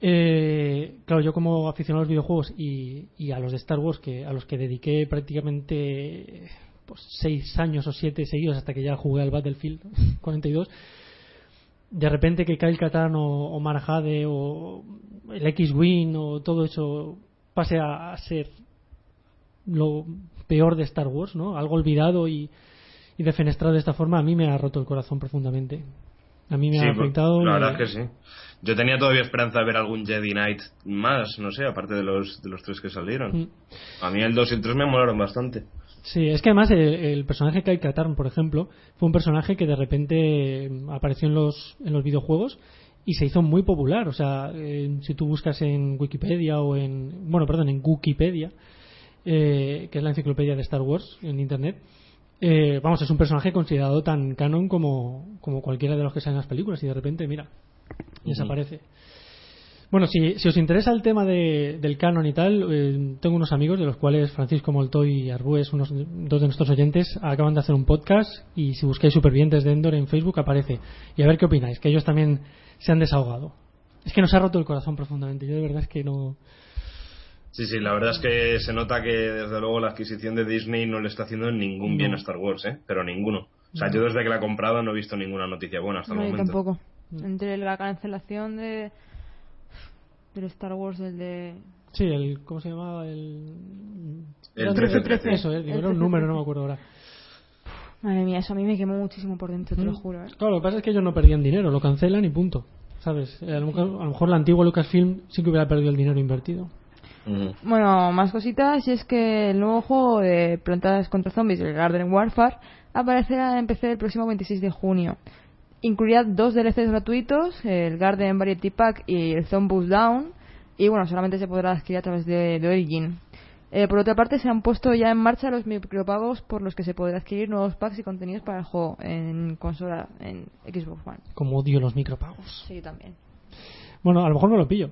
Eh, claro, yo como aficionado a los videojuegos y, y a los de Star Wars, que a los que dediqué prácticamente pues, seis años o siete seguidos hasta que ya jugué al Battlefield 42, de repente que Kyle Katarn o, o o el X-Wing o todo eso pase a, a ser lo peor de Star Wars, ¿no? Algo olvidado y, y defenestrado de esta forma, a mí me ha roto el corazón profundamente. A mí me Sí, ha pues, afectado. la verdad es que sí. Yo tenía todavía esperanza de ver algún Jedi Knight más, no sé, aparte de los, de los tres que salieron. Mm. A mí el 2 y el 3 me molaron bastante. Sí, es que además el, el personaje Kyle Katarn, por ejemplo, fue un personaje que de repente mm, apareció en los, en los videojuegos y se hizo muy popular. O sea, eh, si tú buscas en Wikipedia o en. Bueno, perdón, en Wikipedia, eh, que es la enciclopedia de Star Wars en internet, eh, vamos, es un personaje considerado tan canon como, como cualquiera de los que salen en las películas y de repente, mira, desaparece. Bueno, si, si os interesa el tema de- del canon y tal, eh, tengo unos amigos de los cuales Francisco Moltoy y Arbues, unos, dos de nuestros oyentes, acaban de hacer un podcast y si buscáis Supervivientes de Endor en Facebook aparece. Y a ver qué opináis, que ellos también se han desahogado. Es que nos ha roto el corazón profundamente. Yo de verdad es que no. Sí, sí, la verdad es que se nota que desde luego la adquisición de Disney no le está haciendo ningún bien a Star Wars, ¿eh? Pero ninguno. O sea, yo desde que la he comprado no he visto ninguna noticia buena hasta el No, yo momento. tampoco. Entre la cancelación de del Star Wars, el de... Sí, el. ¿Cómo se llamaba? El. El No, 13-13. Eso, eh, El era un 13-13. número, no me acuerdo ahora. Madre mía, eso a mí me quemó muchísimo por dentro, te lo Mm. juro. ¿eh? Claro, lo que pasa es que ellos no perdían dinero, lo cancelan y punto. ¿Sabes? Eh, A lo, mejor, a lo mejor la antigua Lucasfilm sí que hubiera perdido el dinero invertido. Bueno, más cositas, y es que el nuevo juego de Plantas contra Zombies, el Garden Warfare, aparecerá en PC el próximo 26 de junio. Incluirá dos DLCs gratuitos, el Garden Variety Pack y el Zombies Down, y bueno, solamente se podrá adquirir a través de, de Origin. Eh, por otra parte, se han puesto ya en marcha los micropagos por los que se podrá adquirir nuevos packs y contenidos para el juego en consola, en Xbox One. Como odio los micropagos. Sí, también. Bueno, a lo mejor me lo pillo.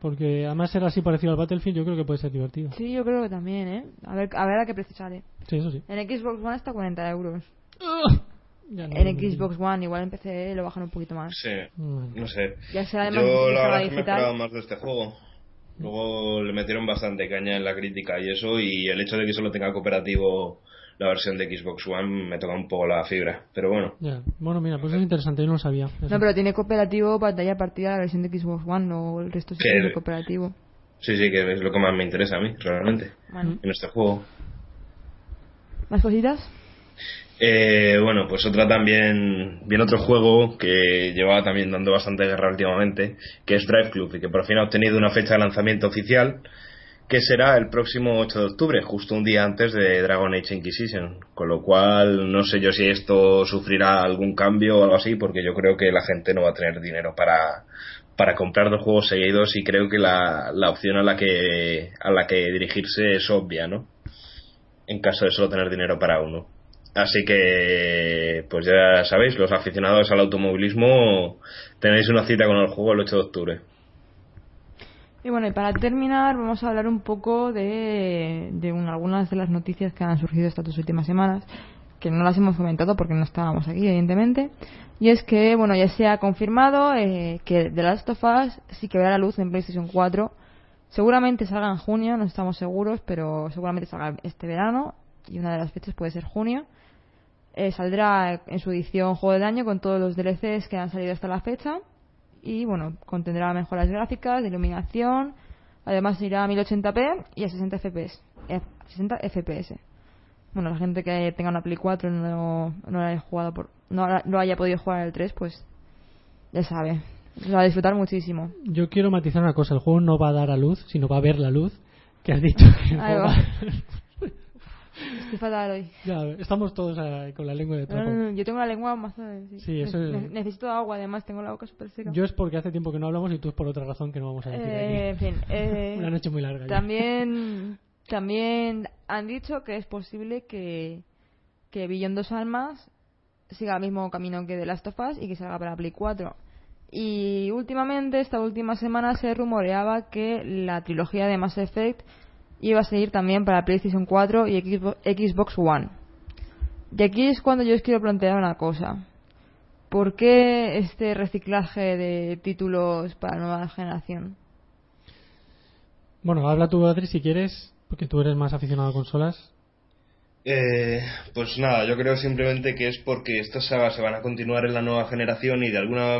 Porque además ser así parecido al Battlefield, yo creo que puede ser divertido. Sí, yo creo que también, ¿eh? A ver, a ver a qué precio sale. Sí, eso sí. En Xbox One está 40 euros. Ya no en. Xbox One, igual en PC lo bajan un poquito más. Sí, Bueno. no sé. Ya será además Yo la verdad es que me esperaba más de este juego. Luego le metieron bastante caña en la crítica y eso, y el hecho de que solo tenga cooperativo la versión de Xbox One me toca un poco la fibra. Pero bueno. Bueno, mira, pues es interesante, yo no lo sabía. Eso. No, pero tiene cooperativo pantalla partida la versión de Xbox One, no el resto sí tiene cooperativo. sí, sí, que es lo que más me interesa a mí, realmente, Bueno, en este juego. ¿Más cositas? Eh, bueno, pues otra también, bien otro juego que llevaba también dando bastante guerra últimamente, que es Drive Club y que por fin ha obtenido una fecha de lanzamiento oficial que será el próximo 8 de octubre, justo un día antes de Dragon Age Inquisition. Con lo cual, no sé yo si esto sufrirá algún cambio o algo así, porque yo creo que la gente no va a tener dinero para, para comprar dos juegos seguidos y creo que la, la opción a la que, a la que dirigirse es obvia, ¿no? En caso de solo tener dinero para uno. Así que, pues ya sabéis, los aficionados al automovilismo tenéis una cita con el juego el 8 de octubre. Y bueno, y para terminar vamos a hablar un poco de, de un- algunas de las noticias que han surgido estas dos últimas semanas, que no las hemos comentado porque no estábamos aquí, evidentemente. Y es que, bueno, ya se ha confirmado eh, que The Last of Us sí que verá la luz en PlayStation 4. Seguramente salga en junio, no estamos seguros, pero seguramente salga este verano. Y una de las fechas puede ser junio. Eh, saldrá en su edición Juego del Año con todos los DLCs que han salido hasta la fecha. Y bueno, contendrá mejoras gráficas, de iluminación. Además irá a 1080p y a 60 FPS. eh, 60 FPS. Bueno, la gente que tenga una Play 4 y no, no la haya jugado por, no no haya podido jugar el 3, pues ya sabe. Lo va a disfrutar muchísimo. Yo quiero matizar una cosa, el juego no va a dar a luz, sino va a ver la luz, que has dicho que el Ahí juego va. va- Estoy fatal hoy. Ya, estamos todos eh, con la lengua de No, trapo. no, no, yo tengo la lengua más. eh, Sí, Sí, eso Ne- es- Necesito agua, además, tengo la boca súper seca. Yo es porque hace tiempo que no hablamos y tú es por otra razón que no vamos a decir Eh, en aquí. fin. eh, Una noche muy larga. ya. También, también han dicho que es posible que, que Beyond Dos Almas siga el mismo camino que The Last of Us y que salga para Play 4. Y últimamente, esta última semana, se rumoreaba que la trilogía de Mass Effect iba a seguir también para PlayStation 4 y Xbox, One. Y aquí es cuando yo os quiero plantear una cosa. ¿Por qué este reciclaje de títulos para nueva generación? Bueno, habla tú, Adri, si quieres, porque tú eres más aficionado a consolas. Eh, pues nada, yo creo simplemente que es porque estas sagas se van a continuar en la nueva generación y de alguna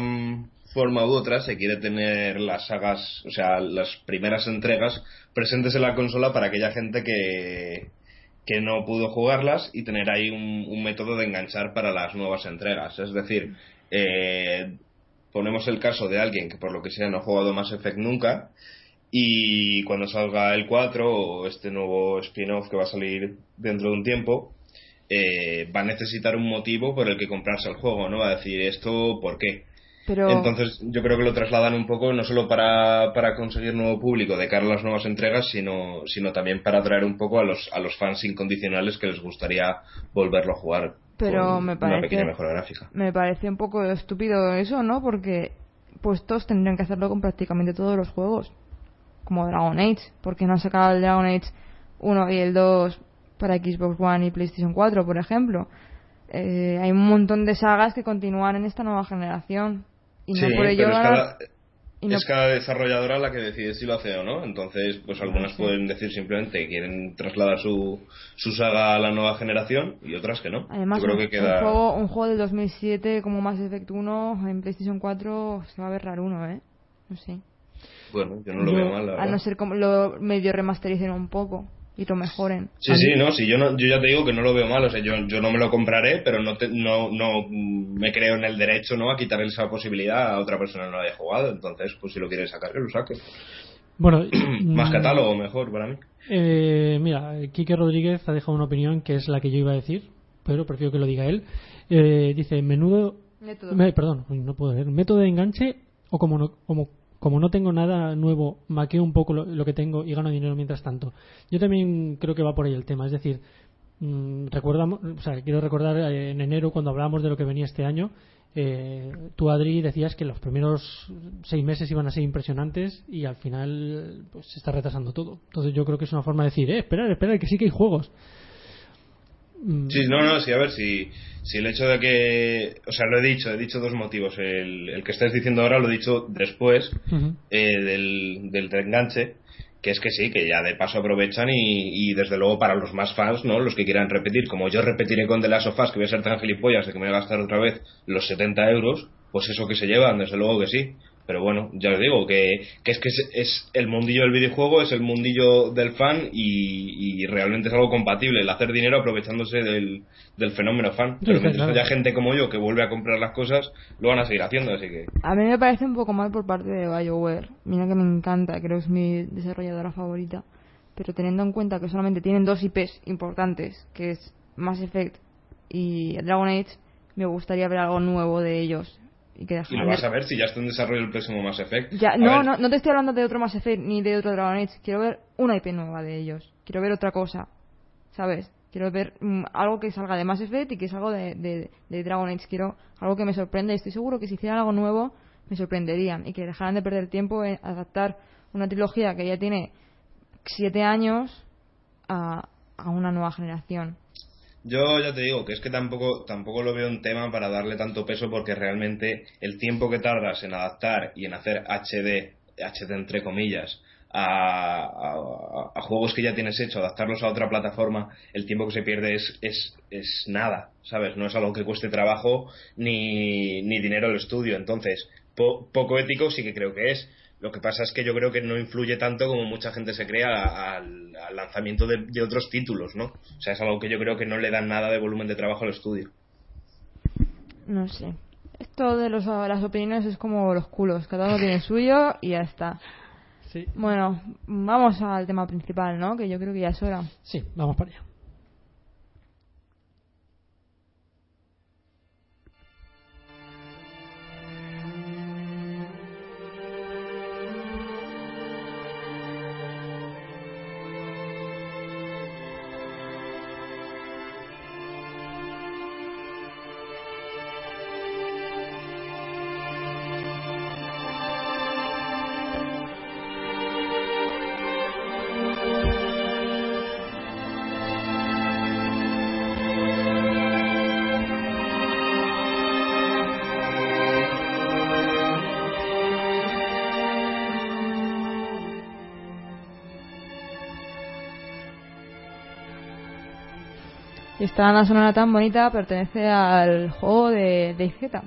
forma u otra se quiere tener las sagas, o sea, las primeras entregas presentes en la consola para aquella gente que, que no pudo jugarlas y tener ahí un, método de enganchar para las nuevas entregas. Es decir, eh, ponemos el caso de alguien que por lo que sea no ha jugado Mass Effect nunca y cuando salga el 4 o este nuevo spin-off que va a salir dentro de un tiempo, eh, va a necesitar un motivo por el que comprarse el juego, ¿no? Va a decir esto, ¿por qué? Pero... Entonces yo creo que lo trasladan un poco no solo para, para conseguir nuevo público de cara a las nuevas entregas, sino, sino también para atraer un poco a los, a los fans incondicionales que les gustaría volverlo a jugar Pero con me una parece- pequeña mejora gráfica. Me parece un poco estúpido eso, ¿no? Porque pues todos tendrían que hacerlo con prácticamente todos los juegos. Como Dragon Age. porque no sacado el Dragon Age 1 y el 2 para Xbox One y PlayStation 4, por ejemplo? Eh, hay un montón de sagas que continúan en esta nueva generación. Y no Sí, por ello pero es cada, y no- es cada desarrolladora la que decide si lo hace o no. Entonces, pues algunas sí. pueden decir simplemente que quieren trasladar su, su saga a la nueva generación y otras que no. Además, Yo creo un, que queda... un juego, un juego del 2007 como Mass Effect 1 en PlayStation 4 se va a ver raro uno, ¿eh? No sé. Bueno, yo no lo Yo- veo mal, la A no ser como lo medio remastericen un poco y lo mejoren. Sí, sí, no, sí, yo, no, yo ya te digo que no lo veo mal, o sea, yo, yo no me lo compraré, pero no, te- no, no me creo en el derecho, ¿no?, a quitarle esa posibilidad a otra persona que no haya jugado, entonces, pues si lo quiere sacar, que lo saque. Bueno, Más mm, catálogo, mejor para mí. Eh, mira, Quique Rodríguez ha dejado una opinión que es la que yo iba a decir, pero prefiero que lo diga él. Eh, dice, menudo... Método. me- perdón, no puedo leer. Método de enganche o como no, como, como no tengo nada nuevo, maqueo un poco lo, que tengo y gano dinero mientras tanto. Yo también creo que va por ahí el tema. Es decir, mm, recordamos, o sea, quiero recordar eh, en enero cuando hablábamos de lo que venía este año, eh, tú Adri decías que los primeros seis meses iban a ser impresionantes y al final pues se está retrasando todo. Entonces yo creo que es una forma de decir, eh, esperar, esperar, que sí que hay juegos. Mm, Sí, no, no, sí, a ver, si, si el hecho de que, o sea, lo he dicho, he dicho dos motivos, el, el que estáis diciendo ahora lo he dicho después, eh, del, del enganche, que es que sí, que ya de paso aprovechan y, y desde luego para los más fans, ¿no? Los que quieran repetir, como yo repetiré con The Last of Us, que voy a ser tan gilipollas de que me voy a gastar otra vez los 70 euros, pues eso que se llevan, desde luego que sí. Pero bueno, ya os digo, que, que es que es, es el mundillo del videojuego, es el mundillo del fan y, y realmente es algo compatible, el hacer dinero aprovechándose del, del fenómeno fan. Pero sí, mientras claro. haya gente como yo que vuelve a comprar las cosas, lo van a seguir haciendo, así que... A mí me parece un poco mal por parte de BioWare. Mira que me encanta, creo que es mi desarrolladora favorita. Pero teniendo en cuenta que solamente tienen dos IPs importantes, que es Mass Effect y Dragon Age, me gustaría ver algo nuevo de ellos. Y que Y lo vas a ver si ya está en desarrollo el próximo Mass Effect. Ya, no, no, no te estoy hablando de otro Mass Effect ni de otro Dragon Age. Quiero ver una IP nueva de ellos. Quiero ver otra cosa. ¿Sabes? Quiero ver mm, algo que salga de Mass Effect y que salga de, de, de Dragon Age. Quiero algo que me sorprenda y estoy seguro que si hicieran algo nuevo me sorprenderían y que dejaran de perder tiempo en adaptar una trilogía que ya tiene siete años a, a una nueva generación. Yo ya te digo que es que tampoco, tampoco lo veo un tema para darle tanto peso porque realmente el tiempo que tardas en adaptar y en hacer HD, HD entre comillas, a, a, juegos que ya tienes hecho, adaptarlos a otra plataforma, el tiempo que se pierde es, es, es nada, ¿sabes? No es algo que cueste trabajo ni, ni dinero el estudio. Entonces, poco ético sí que creo que es. Lo que pasa es que yo creo que no influye tanto como mucha gente se crea al, lanzamiento de, de, otros títulos, ¿no? O sea, es algo que yo creo que no le dan nada de volumen de trabajo al estudio. No sé. Esto de los, las opiniones es como los culos. Cada uno tiene suyo y ya está. Bueno, vamos al tema principal, ¿no? Que yo creo que ya es hora. Sí, vamos para allá. Esta banda sonora tan bonita pertenece al juego de DayZ.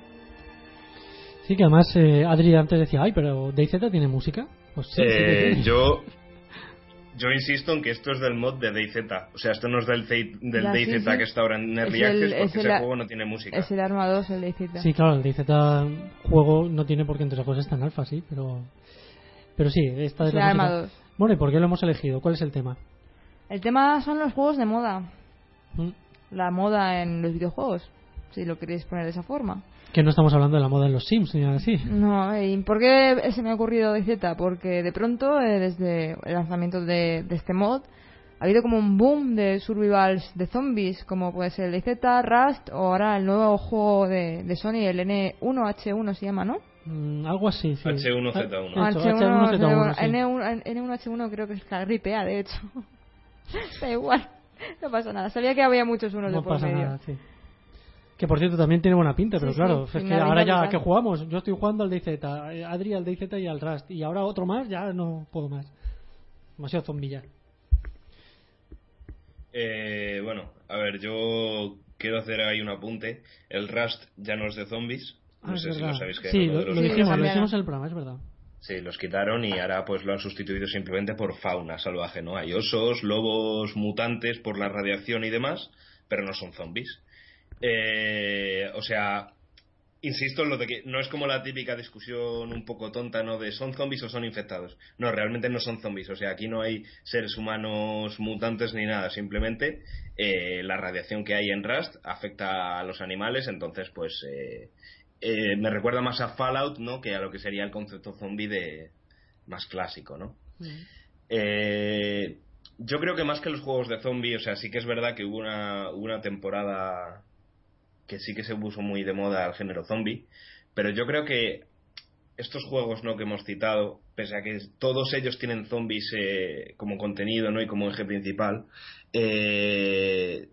Sí, que además eh, Adri antes decía, ay, pero DayZ tiene música. Pues sí, eh, yo yo insisto en que esto es del mod de DayZ. O sea, esto no es del, del DayZ que está ahora en Early Access porque ese juego no tiene música. Es el Arma 2, el DayZ. Sí, claro, el DayZ juego no tiene porque entre cosas está en alfa, sí, pero... Pero sí, esta es, la Arma 2. Bueno, ¿y por qué lo hemos elegido? ¿Cuál es el tema? El tema son los juegos de moda. Mm la moda en los videojuegos, si lo queréis poner de esa forma. Que no estamos hablando de la moda en los Sims ni así. No, ¿y por qué se me ha ocurrido Z? Porque de pronto, eh, desde el lanzamiento de, este mod, ha habido como un boom de survivals de zombies, como puede ser el DZ, Rust o ahora el nuevo juego de, Sony, el N1H1 se llama, ¿no? Mm, algo así, sí. H1Z1. H1Z1. N1, N1H1 creo que es la gripea, de hecho. da igual. no pasa nada. Sabía que había muchos unos de por pasa medio. Nada, sí. Que por cierto también tiene buena pinta, pero claro, es que ahora ya que jugamos, yo estoy jugando al DZ, Adri al DZ y al Rust, y ahora otro más, ya no puedo más. Demasiado zombilla. Eh, bueno, a ver, yo quiero hacer ahí un apunte. El Rust ya no es de zombies. No ah, sé si lo sabéis que Sí, lo, dijimos, lo dijimos en el programa, es verdad. Sí, los quitaron y ahora pues lo han sustituido simplemente por fauna salvaje, ¿no? Hay osos, lobos mutantes por la radiación y demás, pero no son zombies. Eh, o sea, insisto en lo de que no es como la típica discusión un poco tonta, ¿no? De son zombies o son infectados. No, realmente no son zombies. O sea, aquí no hay seres humanos mutantes ni nada. Simplemente eh, la radiación que hay en Rust afecta a los animales. Entonces, pues eh, eh, me recuerda más a Fallout, ¿no? Que a lo que sería el concepto zombie de más clásico, ¿no? Eh, yo creo que más que los juegos de zombie, o sea, sí que es verdad que hubo una, una temporada que sí que se puso muy de moda el género zombie, pero yo creo que estos juegos ¿no? que hemos citado, pese a que todos ellos tienen zombies eh, como contenido ¿no? y como eje principal, eh,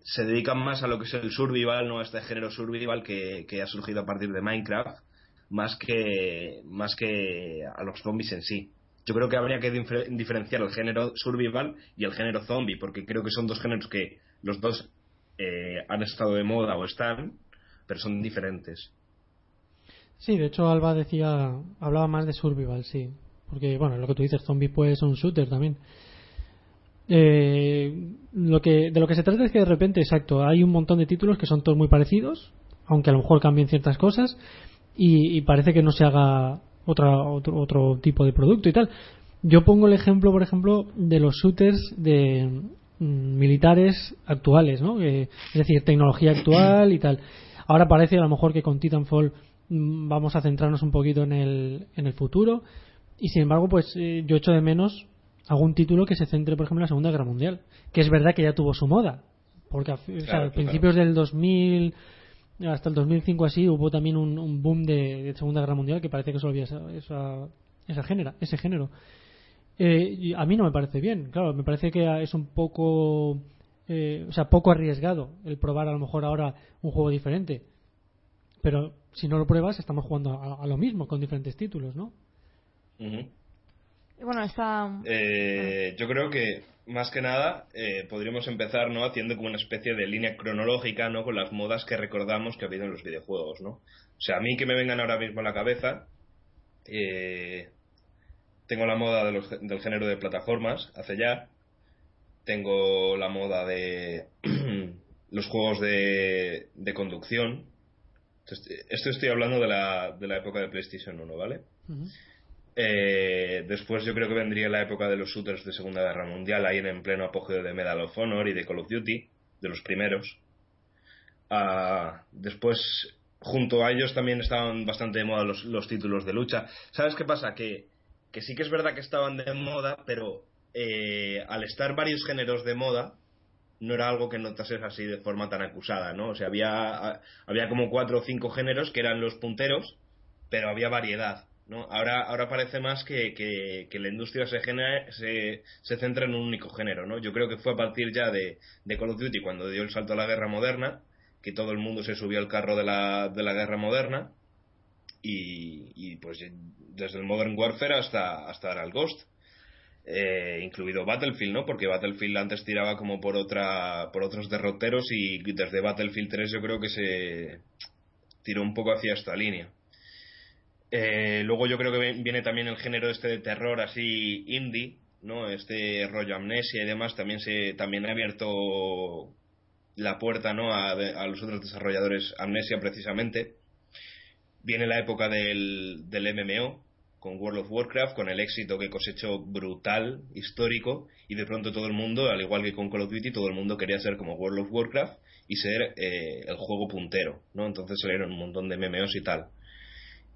se dedican más a lo que es el survival, ¿no? a este género survival que, ha surgido a partir de Minecraft, más que, más que a los zombies en sí. Yo creo que habría que diferenciar el género survival y el género zombie, porque creo que son dos géneros que los dos eh, han estado de moda o están, pero son diferentes. Sí, de hecho Alba decía, hablaba más de survival, sí. Porque, bueno, lo que tú dices, zombie puede ser un shooter también. Eh, lo que, de lo que se trata es que de repente, exacto, hay un montón de títulos que son todos muy parecidos, aunque a lo mejor cambien ciertas cosas, y, parece que no se haga otra, otro, otro tipo de producto y tal. Yo pongo el ejemplo, por ejemplo, de los shooters de mm, militares actuales, ¿no? es decir, tecnología actual y tal. Ahora parece a lo mejor que con Titanfall Mm, vamos a centrarnos un poquito en el, en el futuro y sin embargo pues eh, yo echo de menos algún título que se centre por ejemplo en la Segunda Guerra Mundial que es verdad que ya tuvo su moda porque a, principios del 2000 hasta el 2005 así hubo también un, boom de, Segunda Guerra Mundial que parece que solo había esa, esa, género, ese género. Eh, a mí no me parece bien claro me parece que es un poco eh, o sea poco arriesgado el probar a lo mejor ahora un juego diferente. Pero si no lo pruebas, estamos jugando a, lo mismo con diferentes títulos, ¿no? Bueno, está... Eh, yo creo que más que nada eh, podríamos empezar no haciendo como una especie de línea cronológica no con las modas que recordamos que ha habido en los videojuegos no o sea a mí que me vengan ahora mismo a la cabeza eh, tengo la moda de los- del género de plataformas hace ya. Tengo la moda de los juegos de, de conducción. Entonces, esto estoy hablando de la, de la época de PlayStation 1 vale Ujú. Eh, después yo creo que vendría la época de los shooters de Segunda Guerra Mundial, ahí en, en pleno apogeo de Medal of Honor y de Call of Duty, de los primeros. Ah, después, junto a ellos también estaban bastante de moda los, los títulos de lucha. ¿Sabes qué pasa? Que, que sí que es verdad que estaban de moda, pero eh, al estar varios géneros de moda, no era algo que notases así de forma tan acusada, ¿no? O sea, había, había como cuatro o cinco géneros que eran los punteros, pero había variedad. ¿No? Ahora, ahora parece más que, que, que la industria se, genera, se, se centra en un único género. ¿no? Yo creo que fue a partir ya de, de Call of Duty cuando dio el salto a la guerra moderna, que todo el mundo se subió al carro de la, de la guerra moderna y, y pues desde el Modern Warfare hasta, hasta ahora el Ghost. Eh, incluido Battlefield, ¿no? Porque Battlefield antes tiraba como por otra por otros derroteros y desde Battlefield 3 yo creo que se tiró un poco hacia esta línea. Eh, luego yo creo que viene también el género este de terror así indie, ¿no? Este rollo amnesia y demás también se también ha abierto la puerta, ¿no? A, a los otros desarrolladores amnesia precisamente. Viene la época del, del MMO con World of Warcraft, con el éxito que cosechó brutal, histórico, y de pronto todo el mundo, al igual que con Call of Duty, todo el mundo quería ser como World of Warcraft y ser eh, el juego puntero, ¿no? Entonces salieron un montón de MMOs y tal.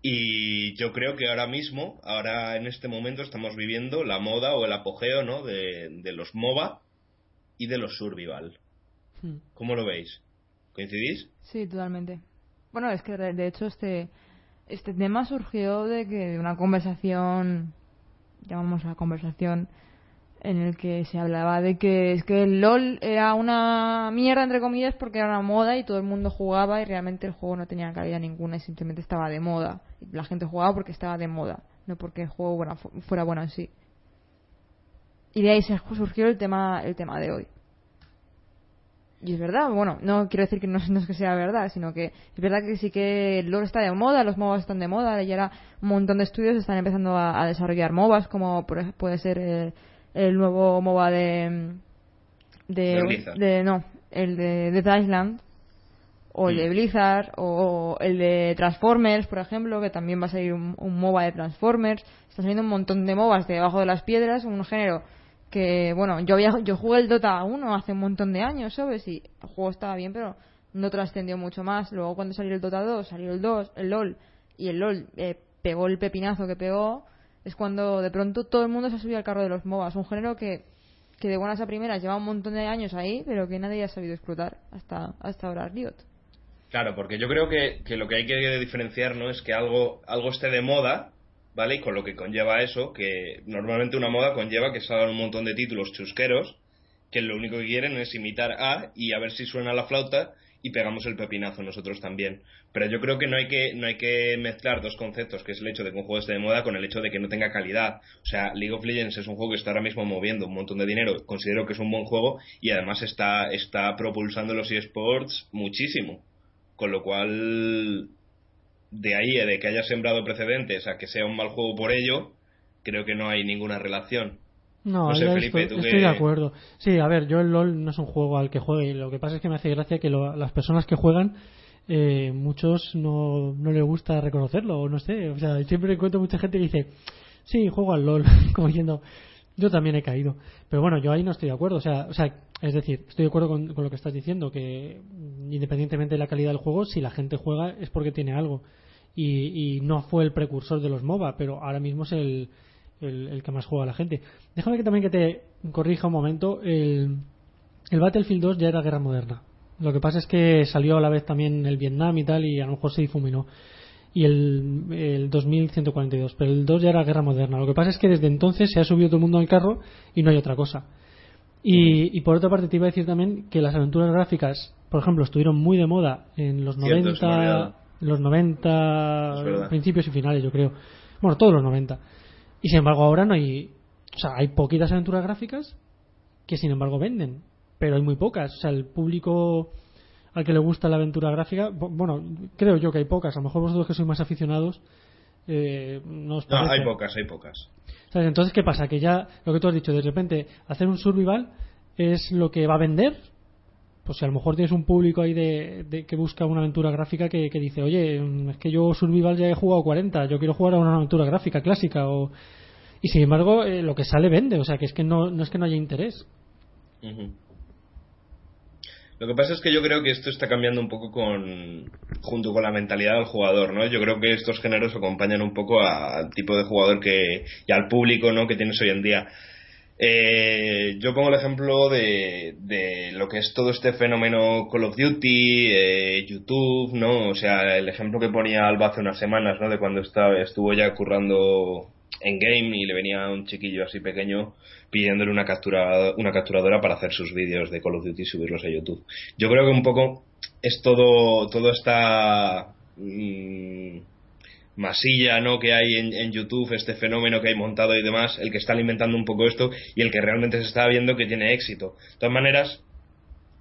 Y yo creo que ahora mismo, ahora en este momento estamos viviendo la moda o el apogeo, ¿no? De, de los MOBA y de los survival. Hmm. ¿Cómo lo veis? ¿Coincidís? Sí, totalmente. Bueno, es que de hecho este este tema surgió de que de una conversación, llamamos la conversación, en el que se hablaba de que es que el LOL era una mierda entre comillas porque era una moda y todo el mundo jugaba y realmente el juego no tenía calidad ninguna y simplemente estaba de moda. La gente jugaba porque estaba de moda, no porque el juego bueno, fuera bueno en sí. Y de ahí se surgió el tema el tema de hoy. Y es verdad, bueno, no quiero decir que no, es que sea verdad, sino que es verdad que sí que el LoL está de moda, los MOBAs están de moda, y ahora un montón de estudios están empezando a, desarrollar MOBAs, como puede ser el, el, nuevo MOBA de. de, de no, el de Dead Island, o el de Blizzard, o el de Transformers, por ejemplo, que también va a salir un, un MOBA de Transformers. Están saliendo un montón de MOBAs de debajo de las piedras, un género que bueno yo había yo jugué el Dota 1 hace un montón de años sabes y el juego estaba bien pero no trascendió mucho más luego cuando salió el Dota 2 salió el 2 el LOL y el LOL eh, pegó el pepinazo que pegó es cuando de pronto todo el mundo se ha subido al carro de los MOBAs un género que que de buenas a primeras lleva un montón de años ahí pero que nadie ha sabido explotar hasta hasta ahora Riot claro porque yo creo que, que lo que hay que diferenciar no es que algo algo esté de moda ¿vale? Y con lo que conlleva eso, que normalmente una moda conlleva que salgan un montón de títulos chusqueros, que lo único que quieren es imitar a y a ver si suena la flauta y pegamos el pepinazo nosotros también. Pero yo creo que no hay que, no hay que mezclar dos conceptos, que es el hecho de que un juego esté de moda con el hecho de que no tenga calidad. O sea, League of Legends es un juego que está ahora mismo moviendo un montón de dinero, considero que es un buen juego y además está, está propulsando los eSports muchísimo. Con lo cual, de ahí, de que haya sembrado precedentes a que sea un mal juego por ello, creo que no hay ninguna relación. No, No sé, yo Felipe, estoy, ¿tú estoy de acuerdo. Sí, a ver, yo el LOL no es un juego al que juegue lo que pasa es que me hace gracia que lo- las personas que juegan, eh, muchos no, no les gusta reconocerlo, o no sé. O sea, siempre encuentro mucha gente que dice, sí, juego al LOL, como diciendo, yo también he caído. Pero bueno, yo ahí no estoy de acuerdo. O sea, o sea es decir, estoy de acuerdo con, con lo que estás diciendo, que independientemente de la calidad del juego, si la gente juega es porque tiene algo. Y, y no fue el precursor de los MOBA, pero ahora mismo es el, el, el que más juega la gente. Déjame que también que te corrija un momento. El, el Battlefield 2 ya era guerra moderna. Lo que pasa es que salió a la vez también el Vietnam y tal, y a lo mejor se difuminó. Y el, el 2142, pero el 2 ya era guerra moderna. Lo que pasa es que desde entonces se ha subido todo el mundo al carro y no hay otra cosa. Y, y por otra parte te iba a decir también que las aventuras gráficas, por ejemplo, estuvieron muy de moda en los Cierto, se me ha 90, olvidado. los 90 Es verdad. principios y finales, yo creo. Bueno, todos los 90. Y sin embargo ahora no hay... O sea, hay poquitas aventuras gráficas que sin embargo venden, pero hay muy pocas. O sea, el público al que le gusta la aventura gráfica, bueno, creo yo que hay pocas. A lo mejor vosotros que sois más aficionados, eh, no os No, hay pocas, hay pocas. ¿Sabes? Entonces, ¿qué pasa? Que ya, lo que tú has dicho, de repente, hacer un survival es lo que va a vender. Pues si a lo mejor tienes un público ahí de, de que busca una aventura gráfica que, dice, oye, mm, es que yo survival ya he jugado 40, yo quiero jugar a una aventura gráfica clásica. O... Y sin embargo, eh, lo que sale vende, o sea, que es que no, no es que no haya interés. Lo que pasa es que yo creo que esto está cambiando un poco con junto con la mentalidad del jugador, ¿no? Yo creo que estos géneros acompañan un poco al tipo de jugador que y al público, ¿no? Que tienes hoy en día. Eh, yo pongo el ejemplo de, de lo que es todo este fenómeno Call of Duty, eh, YouTube, ¿no? O sea, el ejemplo que ponía Alba hace unas semanas, ¿no? De cuando estaba, estuvo ya currando en game y le venía un chiquillo así pequeño pidiéndole una captura una capturadora para hacer sus vídeos de Call of Duty y subirlos a YouTube. Yo creo que un poco es todo todo esta mm, masilla no que hay en, en YouTube este fenómeno que hay montado y demás el que está alimentando un poco esto y el que realmente se está viendo que tiene éxito de todas maneras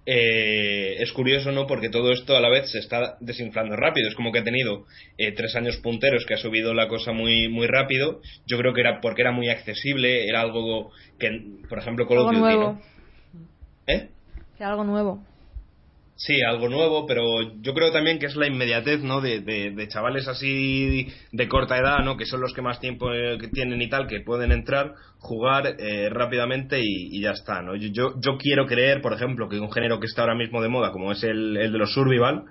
eh, es curioso, ¿no? Porque todo esto a la vez se está desinflando rápido. Es como que ha tenido eh, tres años punteros que ha subido la cosa muy muy rápido. Yo creo que era porque era muy accesible, era algo que, por ejemplo, Call of Duty. ¿no? ¿Eh? Que algo nuevo. Sí, algo nuevo, pero yo creo también que es la inmediatez, ¿no? De, de, de chavales así de corta edad, ¿no? Que son los que más tiempo eh, que tienen y tal, que pueden entrar, jugar eh, rápidamente y, y ya está, ¿no? Yo, yo, quiero creer, por ejemplo, que un género que está ahora mismo de moda, como es el, el de los survival,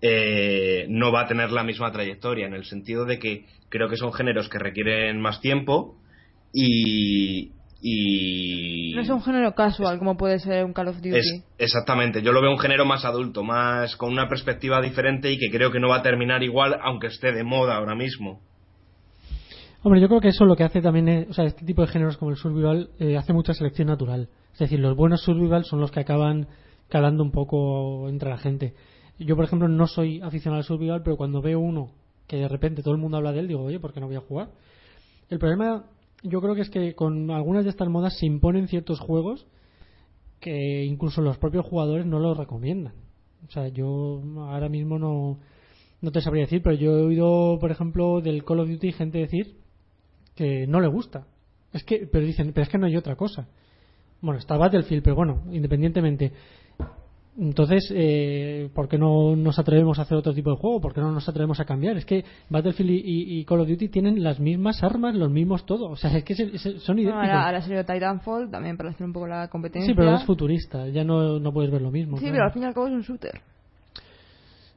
eh, no va a tener la misma trayectoria, en el sentido de que creo que son géneros que requieren más tiempo y... y No es un género casual como puede ser un Call of Duty. es, exactamente, yo lo veo un género más adulto, más con una perspectiva diferente y que creo que no va a terminar igual aunque esté de moda ahora mismo. Hombre, yo creo que eso lo que hace también es, o sea, este tipo de géneros como el survival eh, hace mucha selección natural. Es decir, los buenos survival son los que acaban calando un poco entre la gente. Yo, por ejemplo, no soy aficionado al survival, pero cuando veo uno que de repente todo el mundo habla de él, digo, oye, ¿por qué no voy a jugar? El problema, yo creo que es que con algunas de estas modas se imponen ciertos juegos que incluso los propios jugadores no los recomiendan. O sea, yo ahora mismo no, no te sabría decir, pero yo he oído, por ejemplo, del Call of Duty gente decir que no le gusta. Es que, pero dicen, pero es que no hay otra cosa. Bueno, está Battlefield, pero bueno, independientemente. Entonces, eh, ¿por qué no nos atrevemos a hacer otro tipo de juego? ¿Por qué no nos atrevemos a cambiar? Es que Battlefield y, y- y Call of Duty tienen las mismas armas, los mismos todo. O sea, es que se- se- son idénticos. ahora, ahora salió Titanfall también para hacer un poco la competencia. sí, pero es futurista, ya no, no puedes ver lo mismo. Sí, claro. pero al fin y al cabo es un shooter.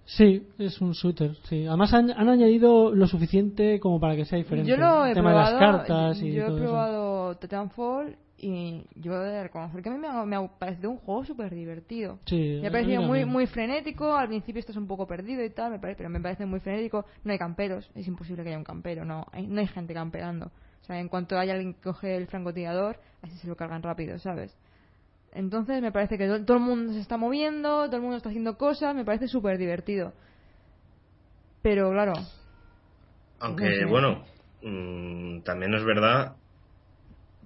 Sí, es un shooter, sí. Además han, han añadido lo suficiente como para que sea diferente. Yo lo he El tema probado. de las cartas y yo todo he eso. probado Titanfall y yo he de reconocer que a mí me ha, me ha parecido un juego súper divertido. Sí, Me a ha parecido muy, muy frenético, al principio estás un poco perdido y tal, me parece, pero me parece muy frenético. No hay camperos, es imposible que haya un campero, no hay, no hay gente camperando. O sea, en cuanto haya alguien que coge el francotirador, así se lo cargan rápido, ¿sabes? Entonces me parece que to- todo el mundo se está moviendo, todo el mundo está haciendo cosas, me parece súper divertido. Pero claro, Aunque, No sé. bueno, mm, también es verdad,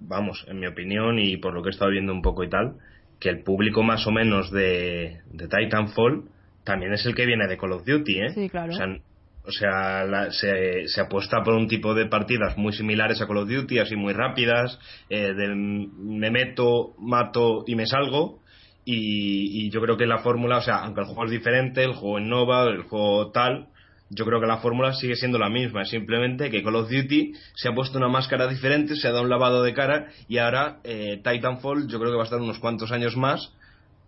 vamos, en mi opinión y por lo que he estado viendo un poco y tal, que el público más o menos de, de Titanfall también es el que viene de Call of Duty, ¿eh? Sí, claro. O sea, o sea la- se, se apuesta por un tipo de partidas muy similares a Call of Duty, así muy rápidas, eh, de me meto, mato y me salgo. Y, y yo creo que la fórmula, o sea, aunque el juego es diferente, el juego innova, el juego tal, yo creo que la fórmula sigue siendo la misma, es simplemente que Call of Duty se ha puesto una máscara diferente, se ha dado un lavado de cara y ahora eh, Titanfall yo creo que va a estar unos cuantos años más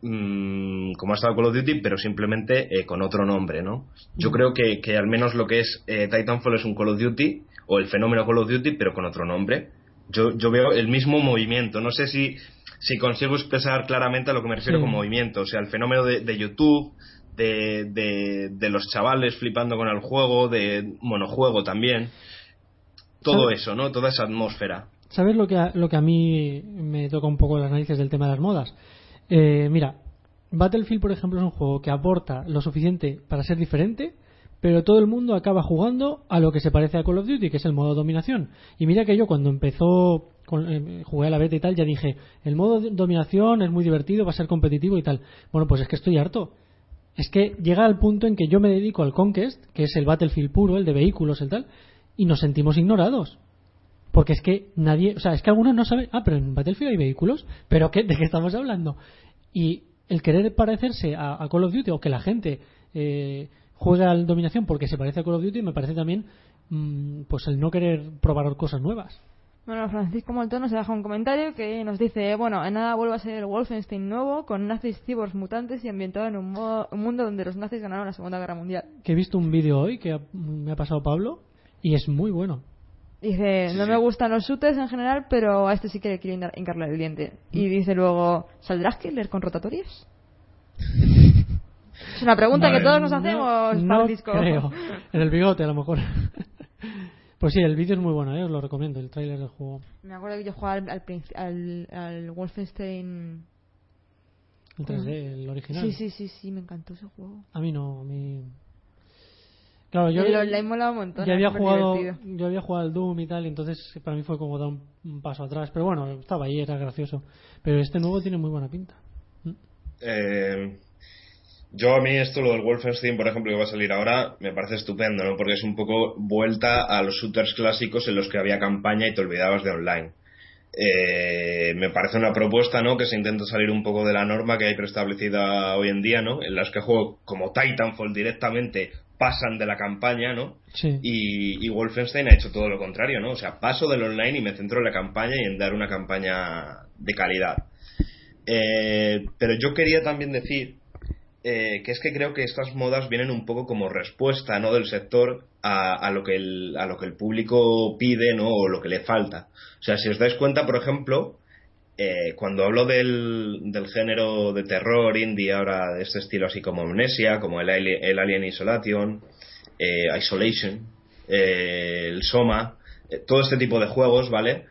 mm, como ha estado Call of Duty, pero simplemente eh, con otro nombre, ¿no? Yo creo que, que al menos lo que es eh, Titanfall es un Call of Duty o el fenómeno Call of Duty, pero con otro nombre. Yo, yo veo el mismo movimiento, no sé si, si consigo expresar claramente a lo que me refiero con movimiento, o sea, el fenómeno de, de YouTube, de, de, de los chavales flipando con el juego, de monojuego también, todo eso, ¿no? Toda esa atmósfera. ¿Sabes lo que, a, lo que a mí me toca un poco las narices del tema de las modas? Eh, mira, Battlefield, por ejemplo, es un juego que aporta lo suficiente para ser diferente, pero todo el mundo acaba jugando a lo que se parece a Call of Duty, que es el modo dominación. Y mira que yo cuando empezó, con, eh, jugué a la beta y tal, ya dije, el modo de dominación es muy divertido, va a ser competitivo y tal. Bueno, pues es que estoy harto. Es que llega al punto en que yo me dedico al Conquest, que es el Battlefield puro, el de vehículos, el tal, y nos sentimos ignorados. Porque es que nadie, o sea, es que algunos no saben, ah, pero en Battlefield hay vehículos, pero ¿qué, ¿de qué estamos hablando? Y el querer parecerse a, Call of Duty o que la gente eh, juegue al dominación porque se parece a Call of Duty me parece también mm, pues el no querer probar cosas nuevas. Bueno, Francisco Moltón nos deja un comentario que nos dice, bueno, en nada vuelve a ser el Wolfenstein nuevo, con nazis, cibors, mutantes y ambientado en un, modo- un mundo donde los nazis ganaron la Segunda Guerra Mundial. Que he visto un vídeo hoy que ha- me ha pasado Pablo y es muy bueno. Dice, Sí, no sí. me gustan los shooters en general, pero a este sí que le quiero hincarle el diente. Y dice luego, ¿saldrás killer con rotatorios? es una pregunta que todos nos no- hacemos, no Francisco. creo. En el bigote a lo mejor. pues sí, el vídeo es muy bueno, ¿eh? os lo recomiendo, el tráiler del juego. Me acuerdo que yo jugaba al, al, princi- al- al Wolfenstein... El 3D, el original. Sí, sí, sí, sí, me encantó ese juego. A mí no, a mí... Claro, yo... el online molaba un montón. yo había jugado divertido. yo había jugado al Doom y tal y entonces para mí fue como dar un, un paso atrás pero bueno estaba ahí era gracioso pero este nuevo tiene muy buena pinta Mm. Eh, yo a mí esto, lo del Wolfenstein, por ejemplo, que va a salir ahora, me parece estupendo, ¿no? Porque es un poco vuelta a los shooters clásicos en los que había campaña y te olvidabas de online. Eh, me parece una propuesta, ¿no? Que se intenta salir un poco de la norma que hay preestablecida hoy en día, ¿no? En las que juegos como Titanfall directamente pasan de la campaña, ¿no? sí Y, y Wolfenstein ha hecho todo lo contrario, ¿no? O sea, paso del online y me centro en la campaña y en dar una campaña de calidad. Eh, pero yo quería también decir eh, que es que creo que estas modas vienen un poco como respuesta, ¿no? Del sector a, lo que el, a lo que el público pide, ¿no? O lo que le falta. O sea, si os dais cuenta, por ejemplo, eh, cuando hablo del, del género de terror indie ahora de este estilo así como Amnesia, como el, el Alien Isolation, eh, Isolation, eh, el Soma, eh, todo este tipo de juegos, ¿vale?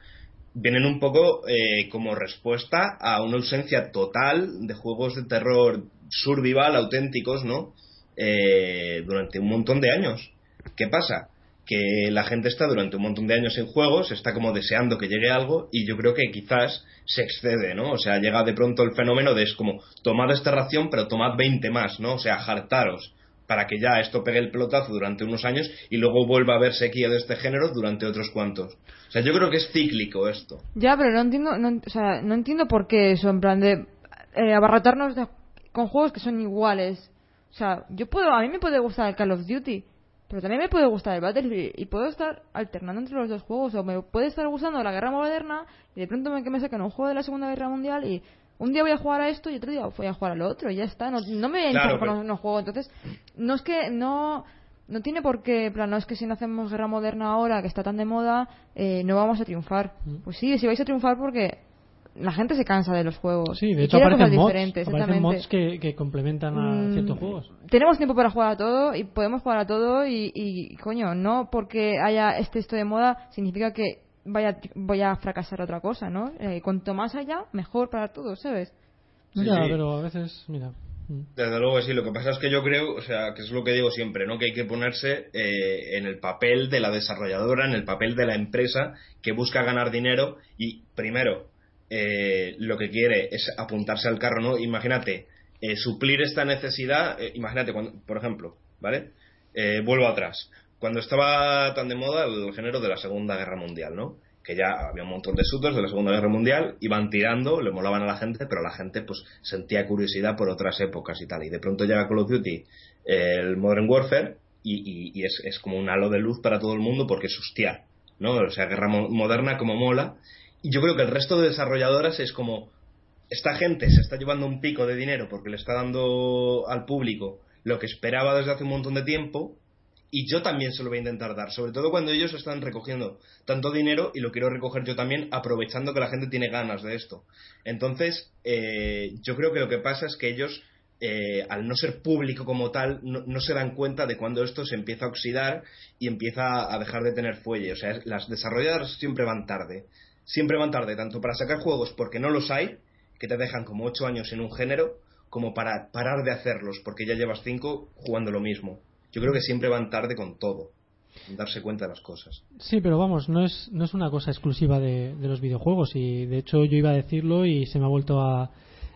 Vienen un poco eh, como respuesta a una ausencia total de juegos de terror survival auténticos, ¿no? Eh, durante un montón de años. ¿Qué pasa? Que la gente está durante un montón de años en juegos, está como deseando que llegue algo y yo creo que quizás se excede, ¿no? O sea, llega de pronto el fenómeno de es como tomad esta ración pero tomad 20 más, ¿no? O sea, hartaros para que ya esto pegue el pelotazo durante unos años y luego vuelva a haber sequía de este género durante otros cuantos. O sea, yo creo que es cíclico esto. Ya, pero no entiendo, no, o sea, no entiendo por qué eso, en plan de eh, abarrotarnos de- con juegos que son iguales. O sea, yo puedo, a mí me puede gustar el Call of Duty, pero también me puede gustar el Battlefield y puedo estar alternando entre los dos juegos o me puede estar gustando la guerra moderna y de pronto me, que me sacan un juego de la Segunda Guerra Mundial y un día voy a jugar a esto y otro día voy a jugar al otro y ya está. No, no me voy a Claro, con unos juegos. Entonces, no es que no no tiene por qué, en plan, no es que si no hacemos guerra moderna ahora, que está tan de moda, eh, no vamos a triunfar. Mm. Pues sí, sí vais a triunfar porque la gente se cansa de los juegos. sí de y hecho aparecen mods diferentes, aparecen mods que, que complementan a Mm, ciertos juegos Tenemos tiempo para jugar a todo y podemos jugar a todo y, y, coño, no porque haya este esto de moda significa que vaya voy a fracasar otra cosa, ¿no? Eh, cuanto más haya, mejor para todos, ¿sabes? Sí, ya sí. pero a veces mira mm. Desde luego que sí, lo que pasa es que yo creo, o sea, que es lo que digo siempre, ¿no? Que hay que ponerse eh, en el papel de la desarrolladora, en el papel de la empresa que busca ganar dinero y, primero, eh, lo que quiere es apuntarse al carro, ¿no? Imagínate, eh, suplir esta necesidad, eh, imagínate, cuando, por ejemplo, ¿vale? Eh, vuelvo atrás. Cuando estaba tan de moda el género de la Segunda Guerra Mundial, ¿no? Que ya había un montón de shooters de la Segunda Guerra Mundial, iban tirando, le molaban a la gente, pero la gente pues sentía curiosidad por otras épocas y tal. Y de pronto llega Call of Duty, el Modern Warfare, y, es, como un halo de luz para todo el mundo porque es hostia, ¿no? O sea, guerra mo- moderna como mola. Y yo creo que el resto de desarrolladoras es como, esta gente se está llevando un pico de dinero porque le está dando al público lo que esperaba desde hace un montón de tiempo y yo también se lo voy a intentar dar, sobre todo cuando ellos están recogiendo tanto dinero y lo quiero recoger yo también aprovechando que la gente tiene ganas de esto. Entonces, eh, yo creo que lo que pasa es que ellos, eh, al no ser público como tal, no, no se dan cuenta de cuando esto se empieza a oxidar y empieza a dejar de tener fuelle. O sea, las desarrolladoras siempre van tarde. Siempre van tarde, tanto para sacar juegos porque no los hay, que te dejan como 8 años en un género, como para parar de hacerlos porque ya llevas 5 jugando lo mismo. yo creo que siempre van tarde con todo, en darse cuenta de las cosas. Sí, pero vamos, no es, no es una cosa exclusiva de, de los videojuegos y de hecho yo iba a decirlo y se me ha vuelto a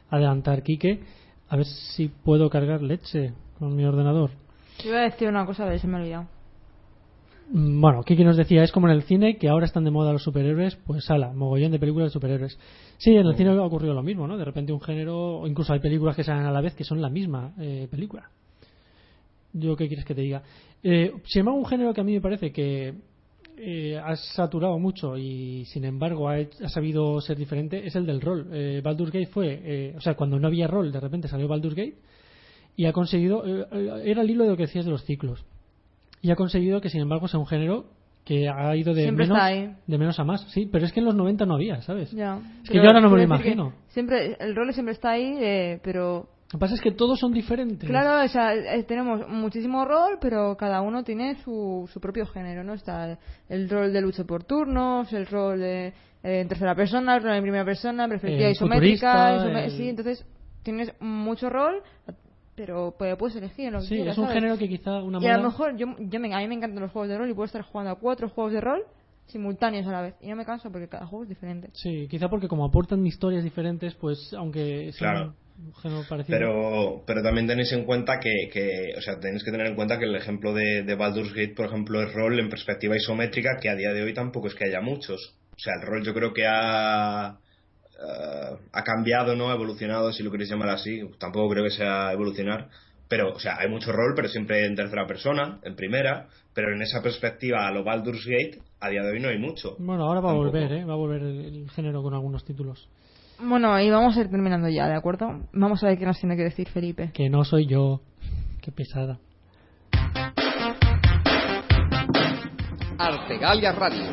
adelantar Quique. A ver si puedo cargar leche con mi ordenador. Yo iba a decir una cosa, pero se me ha olvidado. Bueno, Kiki nos decía, es como en el cine, que ahora están de moda los superhéroes, pues ala, mogollón de películas de superhéroes. Sí, en el cine ha ocurrido lo mismo, ¿no? De repente un género, incluso hay películas que salen a la vez que son la misma eh, película. Yo, ¿qué quieres que te diga? Eh, sin embargo, un género que a mí me parece que eh, ha saturado mucho y sin embargo ha, ha sabido ser diferente es el del rol. Eh, Baldur's Gate fue, eh, o sea, cuando no había rol, de repente salió Baldur's Gate y ha conseguido, eh, era el hilo de lo que decías de los ciclos y ha conseguido que sin embargo sea un género que ha ido de menos de a más sí pero es que en los 90 no había sabes Ya. Es que yo ahora no me lo imagino. Siempre, el rol siempre está ahí, eh, pero lo que pasa es que todos son diferentes Claro, o sea, eh, tenemos muchísimo rol, pero cada uno tiene su, su propio género, ¿no? Está el rol de lucha por turnos, el rol de, eh, en tercera persona, el rol en primera persona, perspectiva isométrica, el- sí, entonces tienes mucho rol, pero pues, puedes elegir lo que sí quieras, es un ¿sabes? género que quizá una Y a lo mejor, yo, yo me, a mí me encantan los juegos de rol y puedo estar jugando a cuatro juegos de rol simultáneos a la vez. Y no me canso porque cada juego es diferente. sí quizá porque como aportan historias diferentes pues aunque sea Claro. un género parecido Pero, pero también tenéis en cuenta que, que, o sea, tenéis que tener en cuenta que el ejemplo de, de Baldur's Gate, por ejemplo, es rol en perspectiva isométrica, que a día de hoy tampoco es que haya muchos. O sea, el rol yo creo que ha, eh, ha cambiado, ¿no? Ha evolucionado, si lo queréis llamar así. Tampoco creo que sea evolucionar. Pero, o sea, hay mucho rol, pero siempre en tercera persona, en primera. Pero en esa perspectiva, a lo Baldur's Gate, a día de hoy no hay mucho. bueno ahora va a volver eh va a volver el, el género con algunos títulos Bueno, y vamos a ir terminando ya, ¿de acuerdo? Vamos a ver qué nos tiene que decir Felipe. que no soy yo qué pesada Artegalia Radio.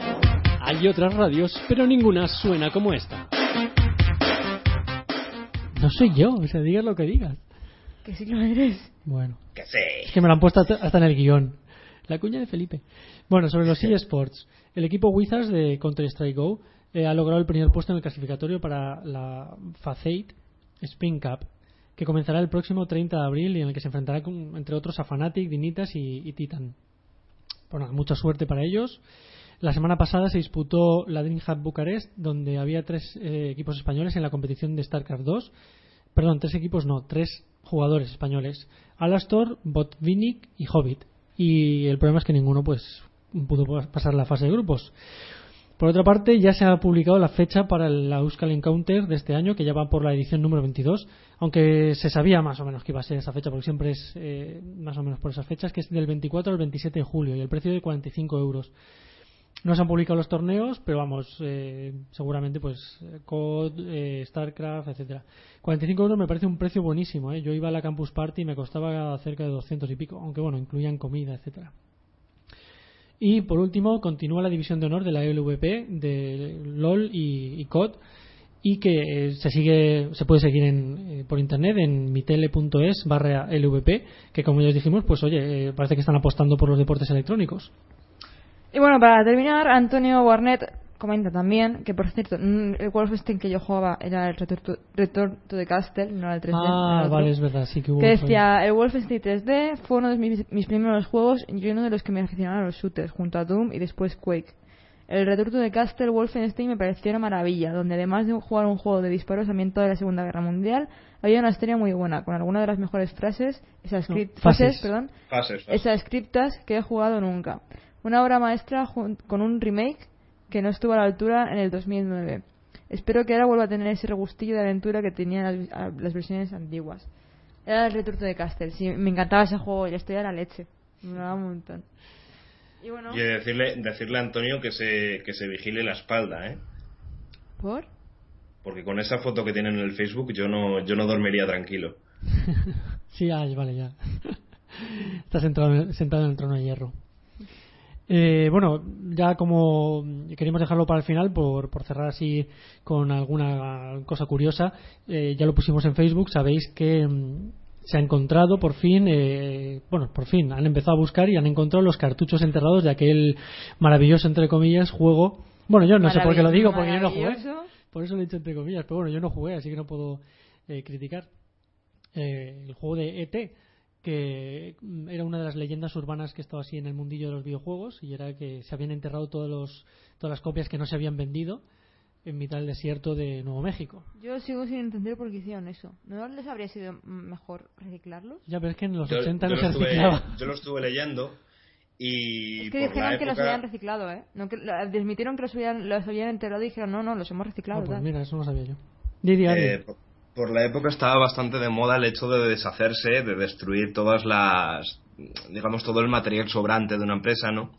Hay otras radios, pero ninguna suena como esta. No soy yo o sea digas lo que digas Que sí que lo eres. bueno Que sí. Es que me lo han puesto hasta en el guion. La cuña de Felipe. Bueno, sobre los eSports. El equipo Wizards de Counter-Strike Go eh, ha logrado el primer puesto en el clasificatorio para la Faceit Spin Cup, que comenzará el próximo 30 de abril y en el que se enfrentará, con, entre otros, a Fnatic, Dinitas y, y Titan. Bueno, mucha suerte para ellos. La semana pasada se disputó la DreamHack Bucarest, donde había tres eh, equipos españoles en la competición de StarCraft 2. Perdón, tres equipos no, tres jugadores españoles. Alastor, Botvinnik y Hobbit. Y el problema es que ninguno pues pudo pasar la fase de grupos. Por otra parte, ya se ha publicado la fecha para la Euskal Encounter de este año, que ya va por la edición número 22, aunque se sabía más o menos que iba a ser esa fecha, porque siempre es eh, más o menos por esas fechas, que es del 24 al 27 de julio, y el precio de 45 euros. No se han publicado los torneos, pero vamos, eh, seguramente pues COD, eh, StarCraft, etcétera. 45 euros me parece un precio buenísimo, ¿eh? Yo iba a la Campus Party y me costaba cerca de 200 y pico, aunque bueno, incluían comida, etcétera. Y por último, continúa la división de honor de la LVP, de LOL y, COD, y que eh, se sigue se puede seguir en, eh, por internet en mitele.es barra LVP, que como ya os dijimos, pues oye, parece que están apostando por los deportes electrónicos. Y bueno, para terminar, Antonio Barnett comenta también que, por cierto, el Wolfenstein que yo jugaba era el Return to, Return to the Castle, no era el 3D. Ah, otro. vale, es verdad, sí que hubo. Que decía, el Wolfenstein 3D fue uno de mis, mis primeros juegos y uno de los que me aficionaron a los shooters, junto a Doom y después Quake. El Return to the Castle Wolfenstein me pareció una maravilla, donde además de jugar un juego de disparos ambientado de la Segunda Guerra Mundial, había una historia muy buena, con algunas de las mejores frases, esas No, script- fases. fases, perdón, Fases, fases. esas scriptas que he jugado nunca. Una obra maestra con un remake que no estuvo a la altura en el 2009. Espero que ahora vuelva a tener ese regustillo de aventura que tenían las, a- las versiones antiguas. Era el Return to the Castle, sí, me encantaba ese juego y la historia era leche. Me daba un montón. Y bueno, Y decirle, decirle a Antonio que se, que se vigile la espalda, ¿eh? ¿por? Porque con esa foto que tienen en el Facebook yo no, yo no dormiría tranquilo. Sí, ah, vale, ya. Estás sentado, sentado en el trono de hierro. Eh, bueno, ya como queríamos dejarlo para el final, por, por cerrar así con alguna cosa curiosa, eh, ya lo pusimos en Facebook, sabéis que mm, se ha encontrado por fin, eh, bueno, por fin, han empezado a buscar y han encontrado los cartuchos enterrados de aquel maravilloso, entre comillas, juego. Bueno, yo no sé por qué lo digo, porque yo no jugué. Por eso lo he dicho entre comillas, pero bueno, yo no jugué, así que no puedo eh, criticar. Eh, el juego de ET, que mm, era una de las leyendas urbanas que estaba así en el mundillo de los videojuegos y era que se habían enterrado todos los, todas las copias que no se habían vendido en mitad del desierto de Nuevo México. Yo sigo sin entender por qué hicieron eso. ¿No les habría sido mejor reciclarlos? Ya, pero es que en los Yo, 80 no se estuve, reciclaba. yo lo estuve leyendo y Es que dijeron la que los época- habían reciclado, ¿eh? No, que, desmitieron que los habían, los habían enterrado y dijeron, no, no, los hemos reciclado. Ah, pues mira, eso no sabía yo. Didi, Ari. Eh, por- por la época estaba bastante de moda el hecho de deshacerse, de destruir todas las, digamos, todo el material sobrante de una empresa, ¿no?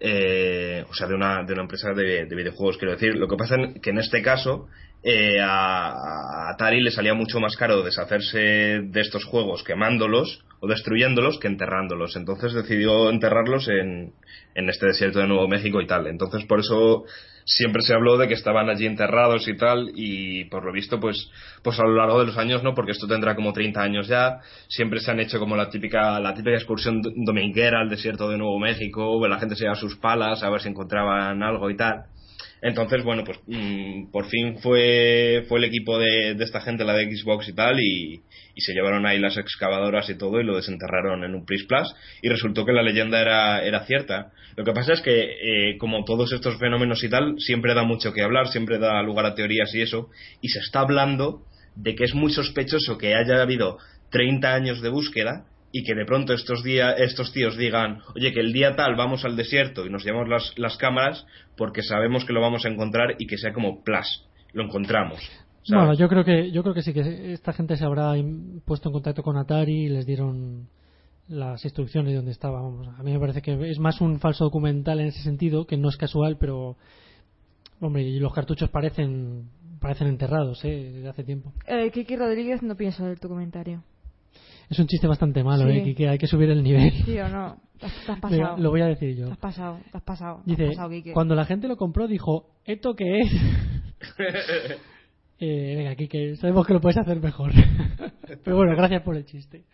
Eh, o sea, de una, de una empresa de, de videojuegos, quiero decir. Lo que pasa es que en este caso eh, a, a Atari le salía mucho más caro deshacerse de estos juegos quemándolos o destruyéndolos que enterrándolos. Entonces decidió enterrarlos en, en este desierto de Nuevo México y tal. Entonces por eso siempre se habló de que estaban allí enterrados y tal y por lo visto pues pues a lo largo de los años no porque esto tendrá como 30 años ya siempre se han hecho como la típica la típica excursión do- dominguera al desierto de Nuevo México la gente se lleva sus palas a ver si encontraban algo y tal entonces bueno pues mm, por fin fue fue el equipo de, de esta gente la de Xbox y tal y, y se llevaron ahí las excavadoras y todo y lo desenterraron en un Pris Plus y resultó que la leyenda era, era cierta. Lo que pasa es que eh, como todos estos fenómenos y tal siempre da mucho que hablar, siempre da lugar a teorías y eso y se está hablando de que es muy sospechoso que haya habido 30 años de búsqueda y que de pronto estos días estos tíos digan oye que el día tal vamos al desierto y nos llevamos las, las cámaras porque sabemos que lo vamos a encontrar y que sea como plus lo encontramos ¿sabes? Bueno, yo creo que yo creo que sí que esta gente se habrá puesto en contacto con Atari y les dieron las instrucciones de dónde estaba. Vamos, a mí me parece que es más un falso documental en ese sentido, que no es casual, pero hombre, y los cartuchos parecen parecen enterrados, ¿eh? Desde hace tiempo. Eh, Kiki Rodríguez no piensa de tu comentario. Es un chiste bastante malo, Sí. ¿eh? Que, hay que subir el nivel. Sí o no. Te has, te has Venga, pasado. lo voy a decir Te yo. has pasado, te has pasado. te has Dice, pasado, Quique. cuando la gente lo compró dijo, ¿esto qué es? eh, venga, Kike, sabemos que lo puedes hacer mejor. Pero bueno, gracias por el chiste.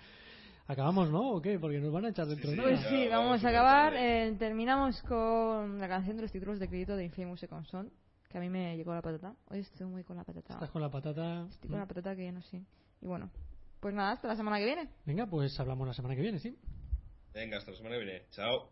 ¿Acabamos, no? ¿O qué? Porque nos van a echar dentro de nada. Pues sí, vamos vamos a acabar. Eh, terminamos con la canción de los títulos de crédito de Infamous Second Son, que a mí me llegó la patata. Hoy estoy muy con la patata. Estás con la patata. Estoy con la patata que ya no sé. Y bueno, pues nada, hasta la semana que viene. Venga, pues hablamos la semana que viene, sí. venga hasta la semana que viene chao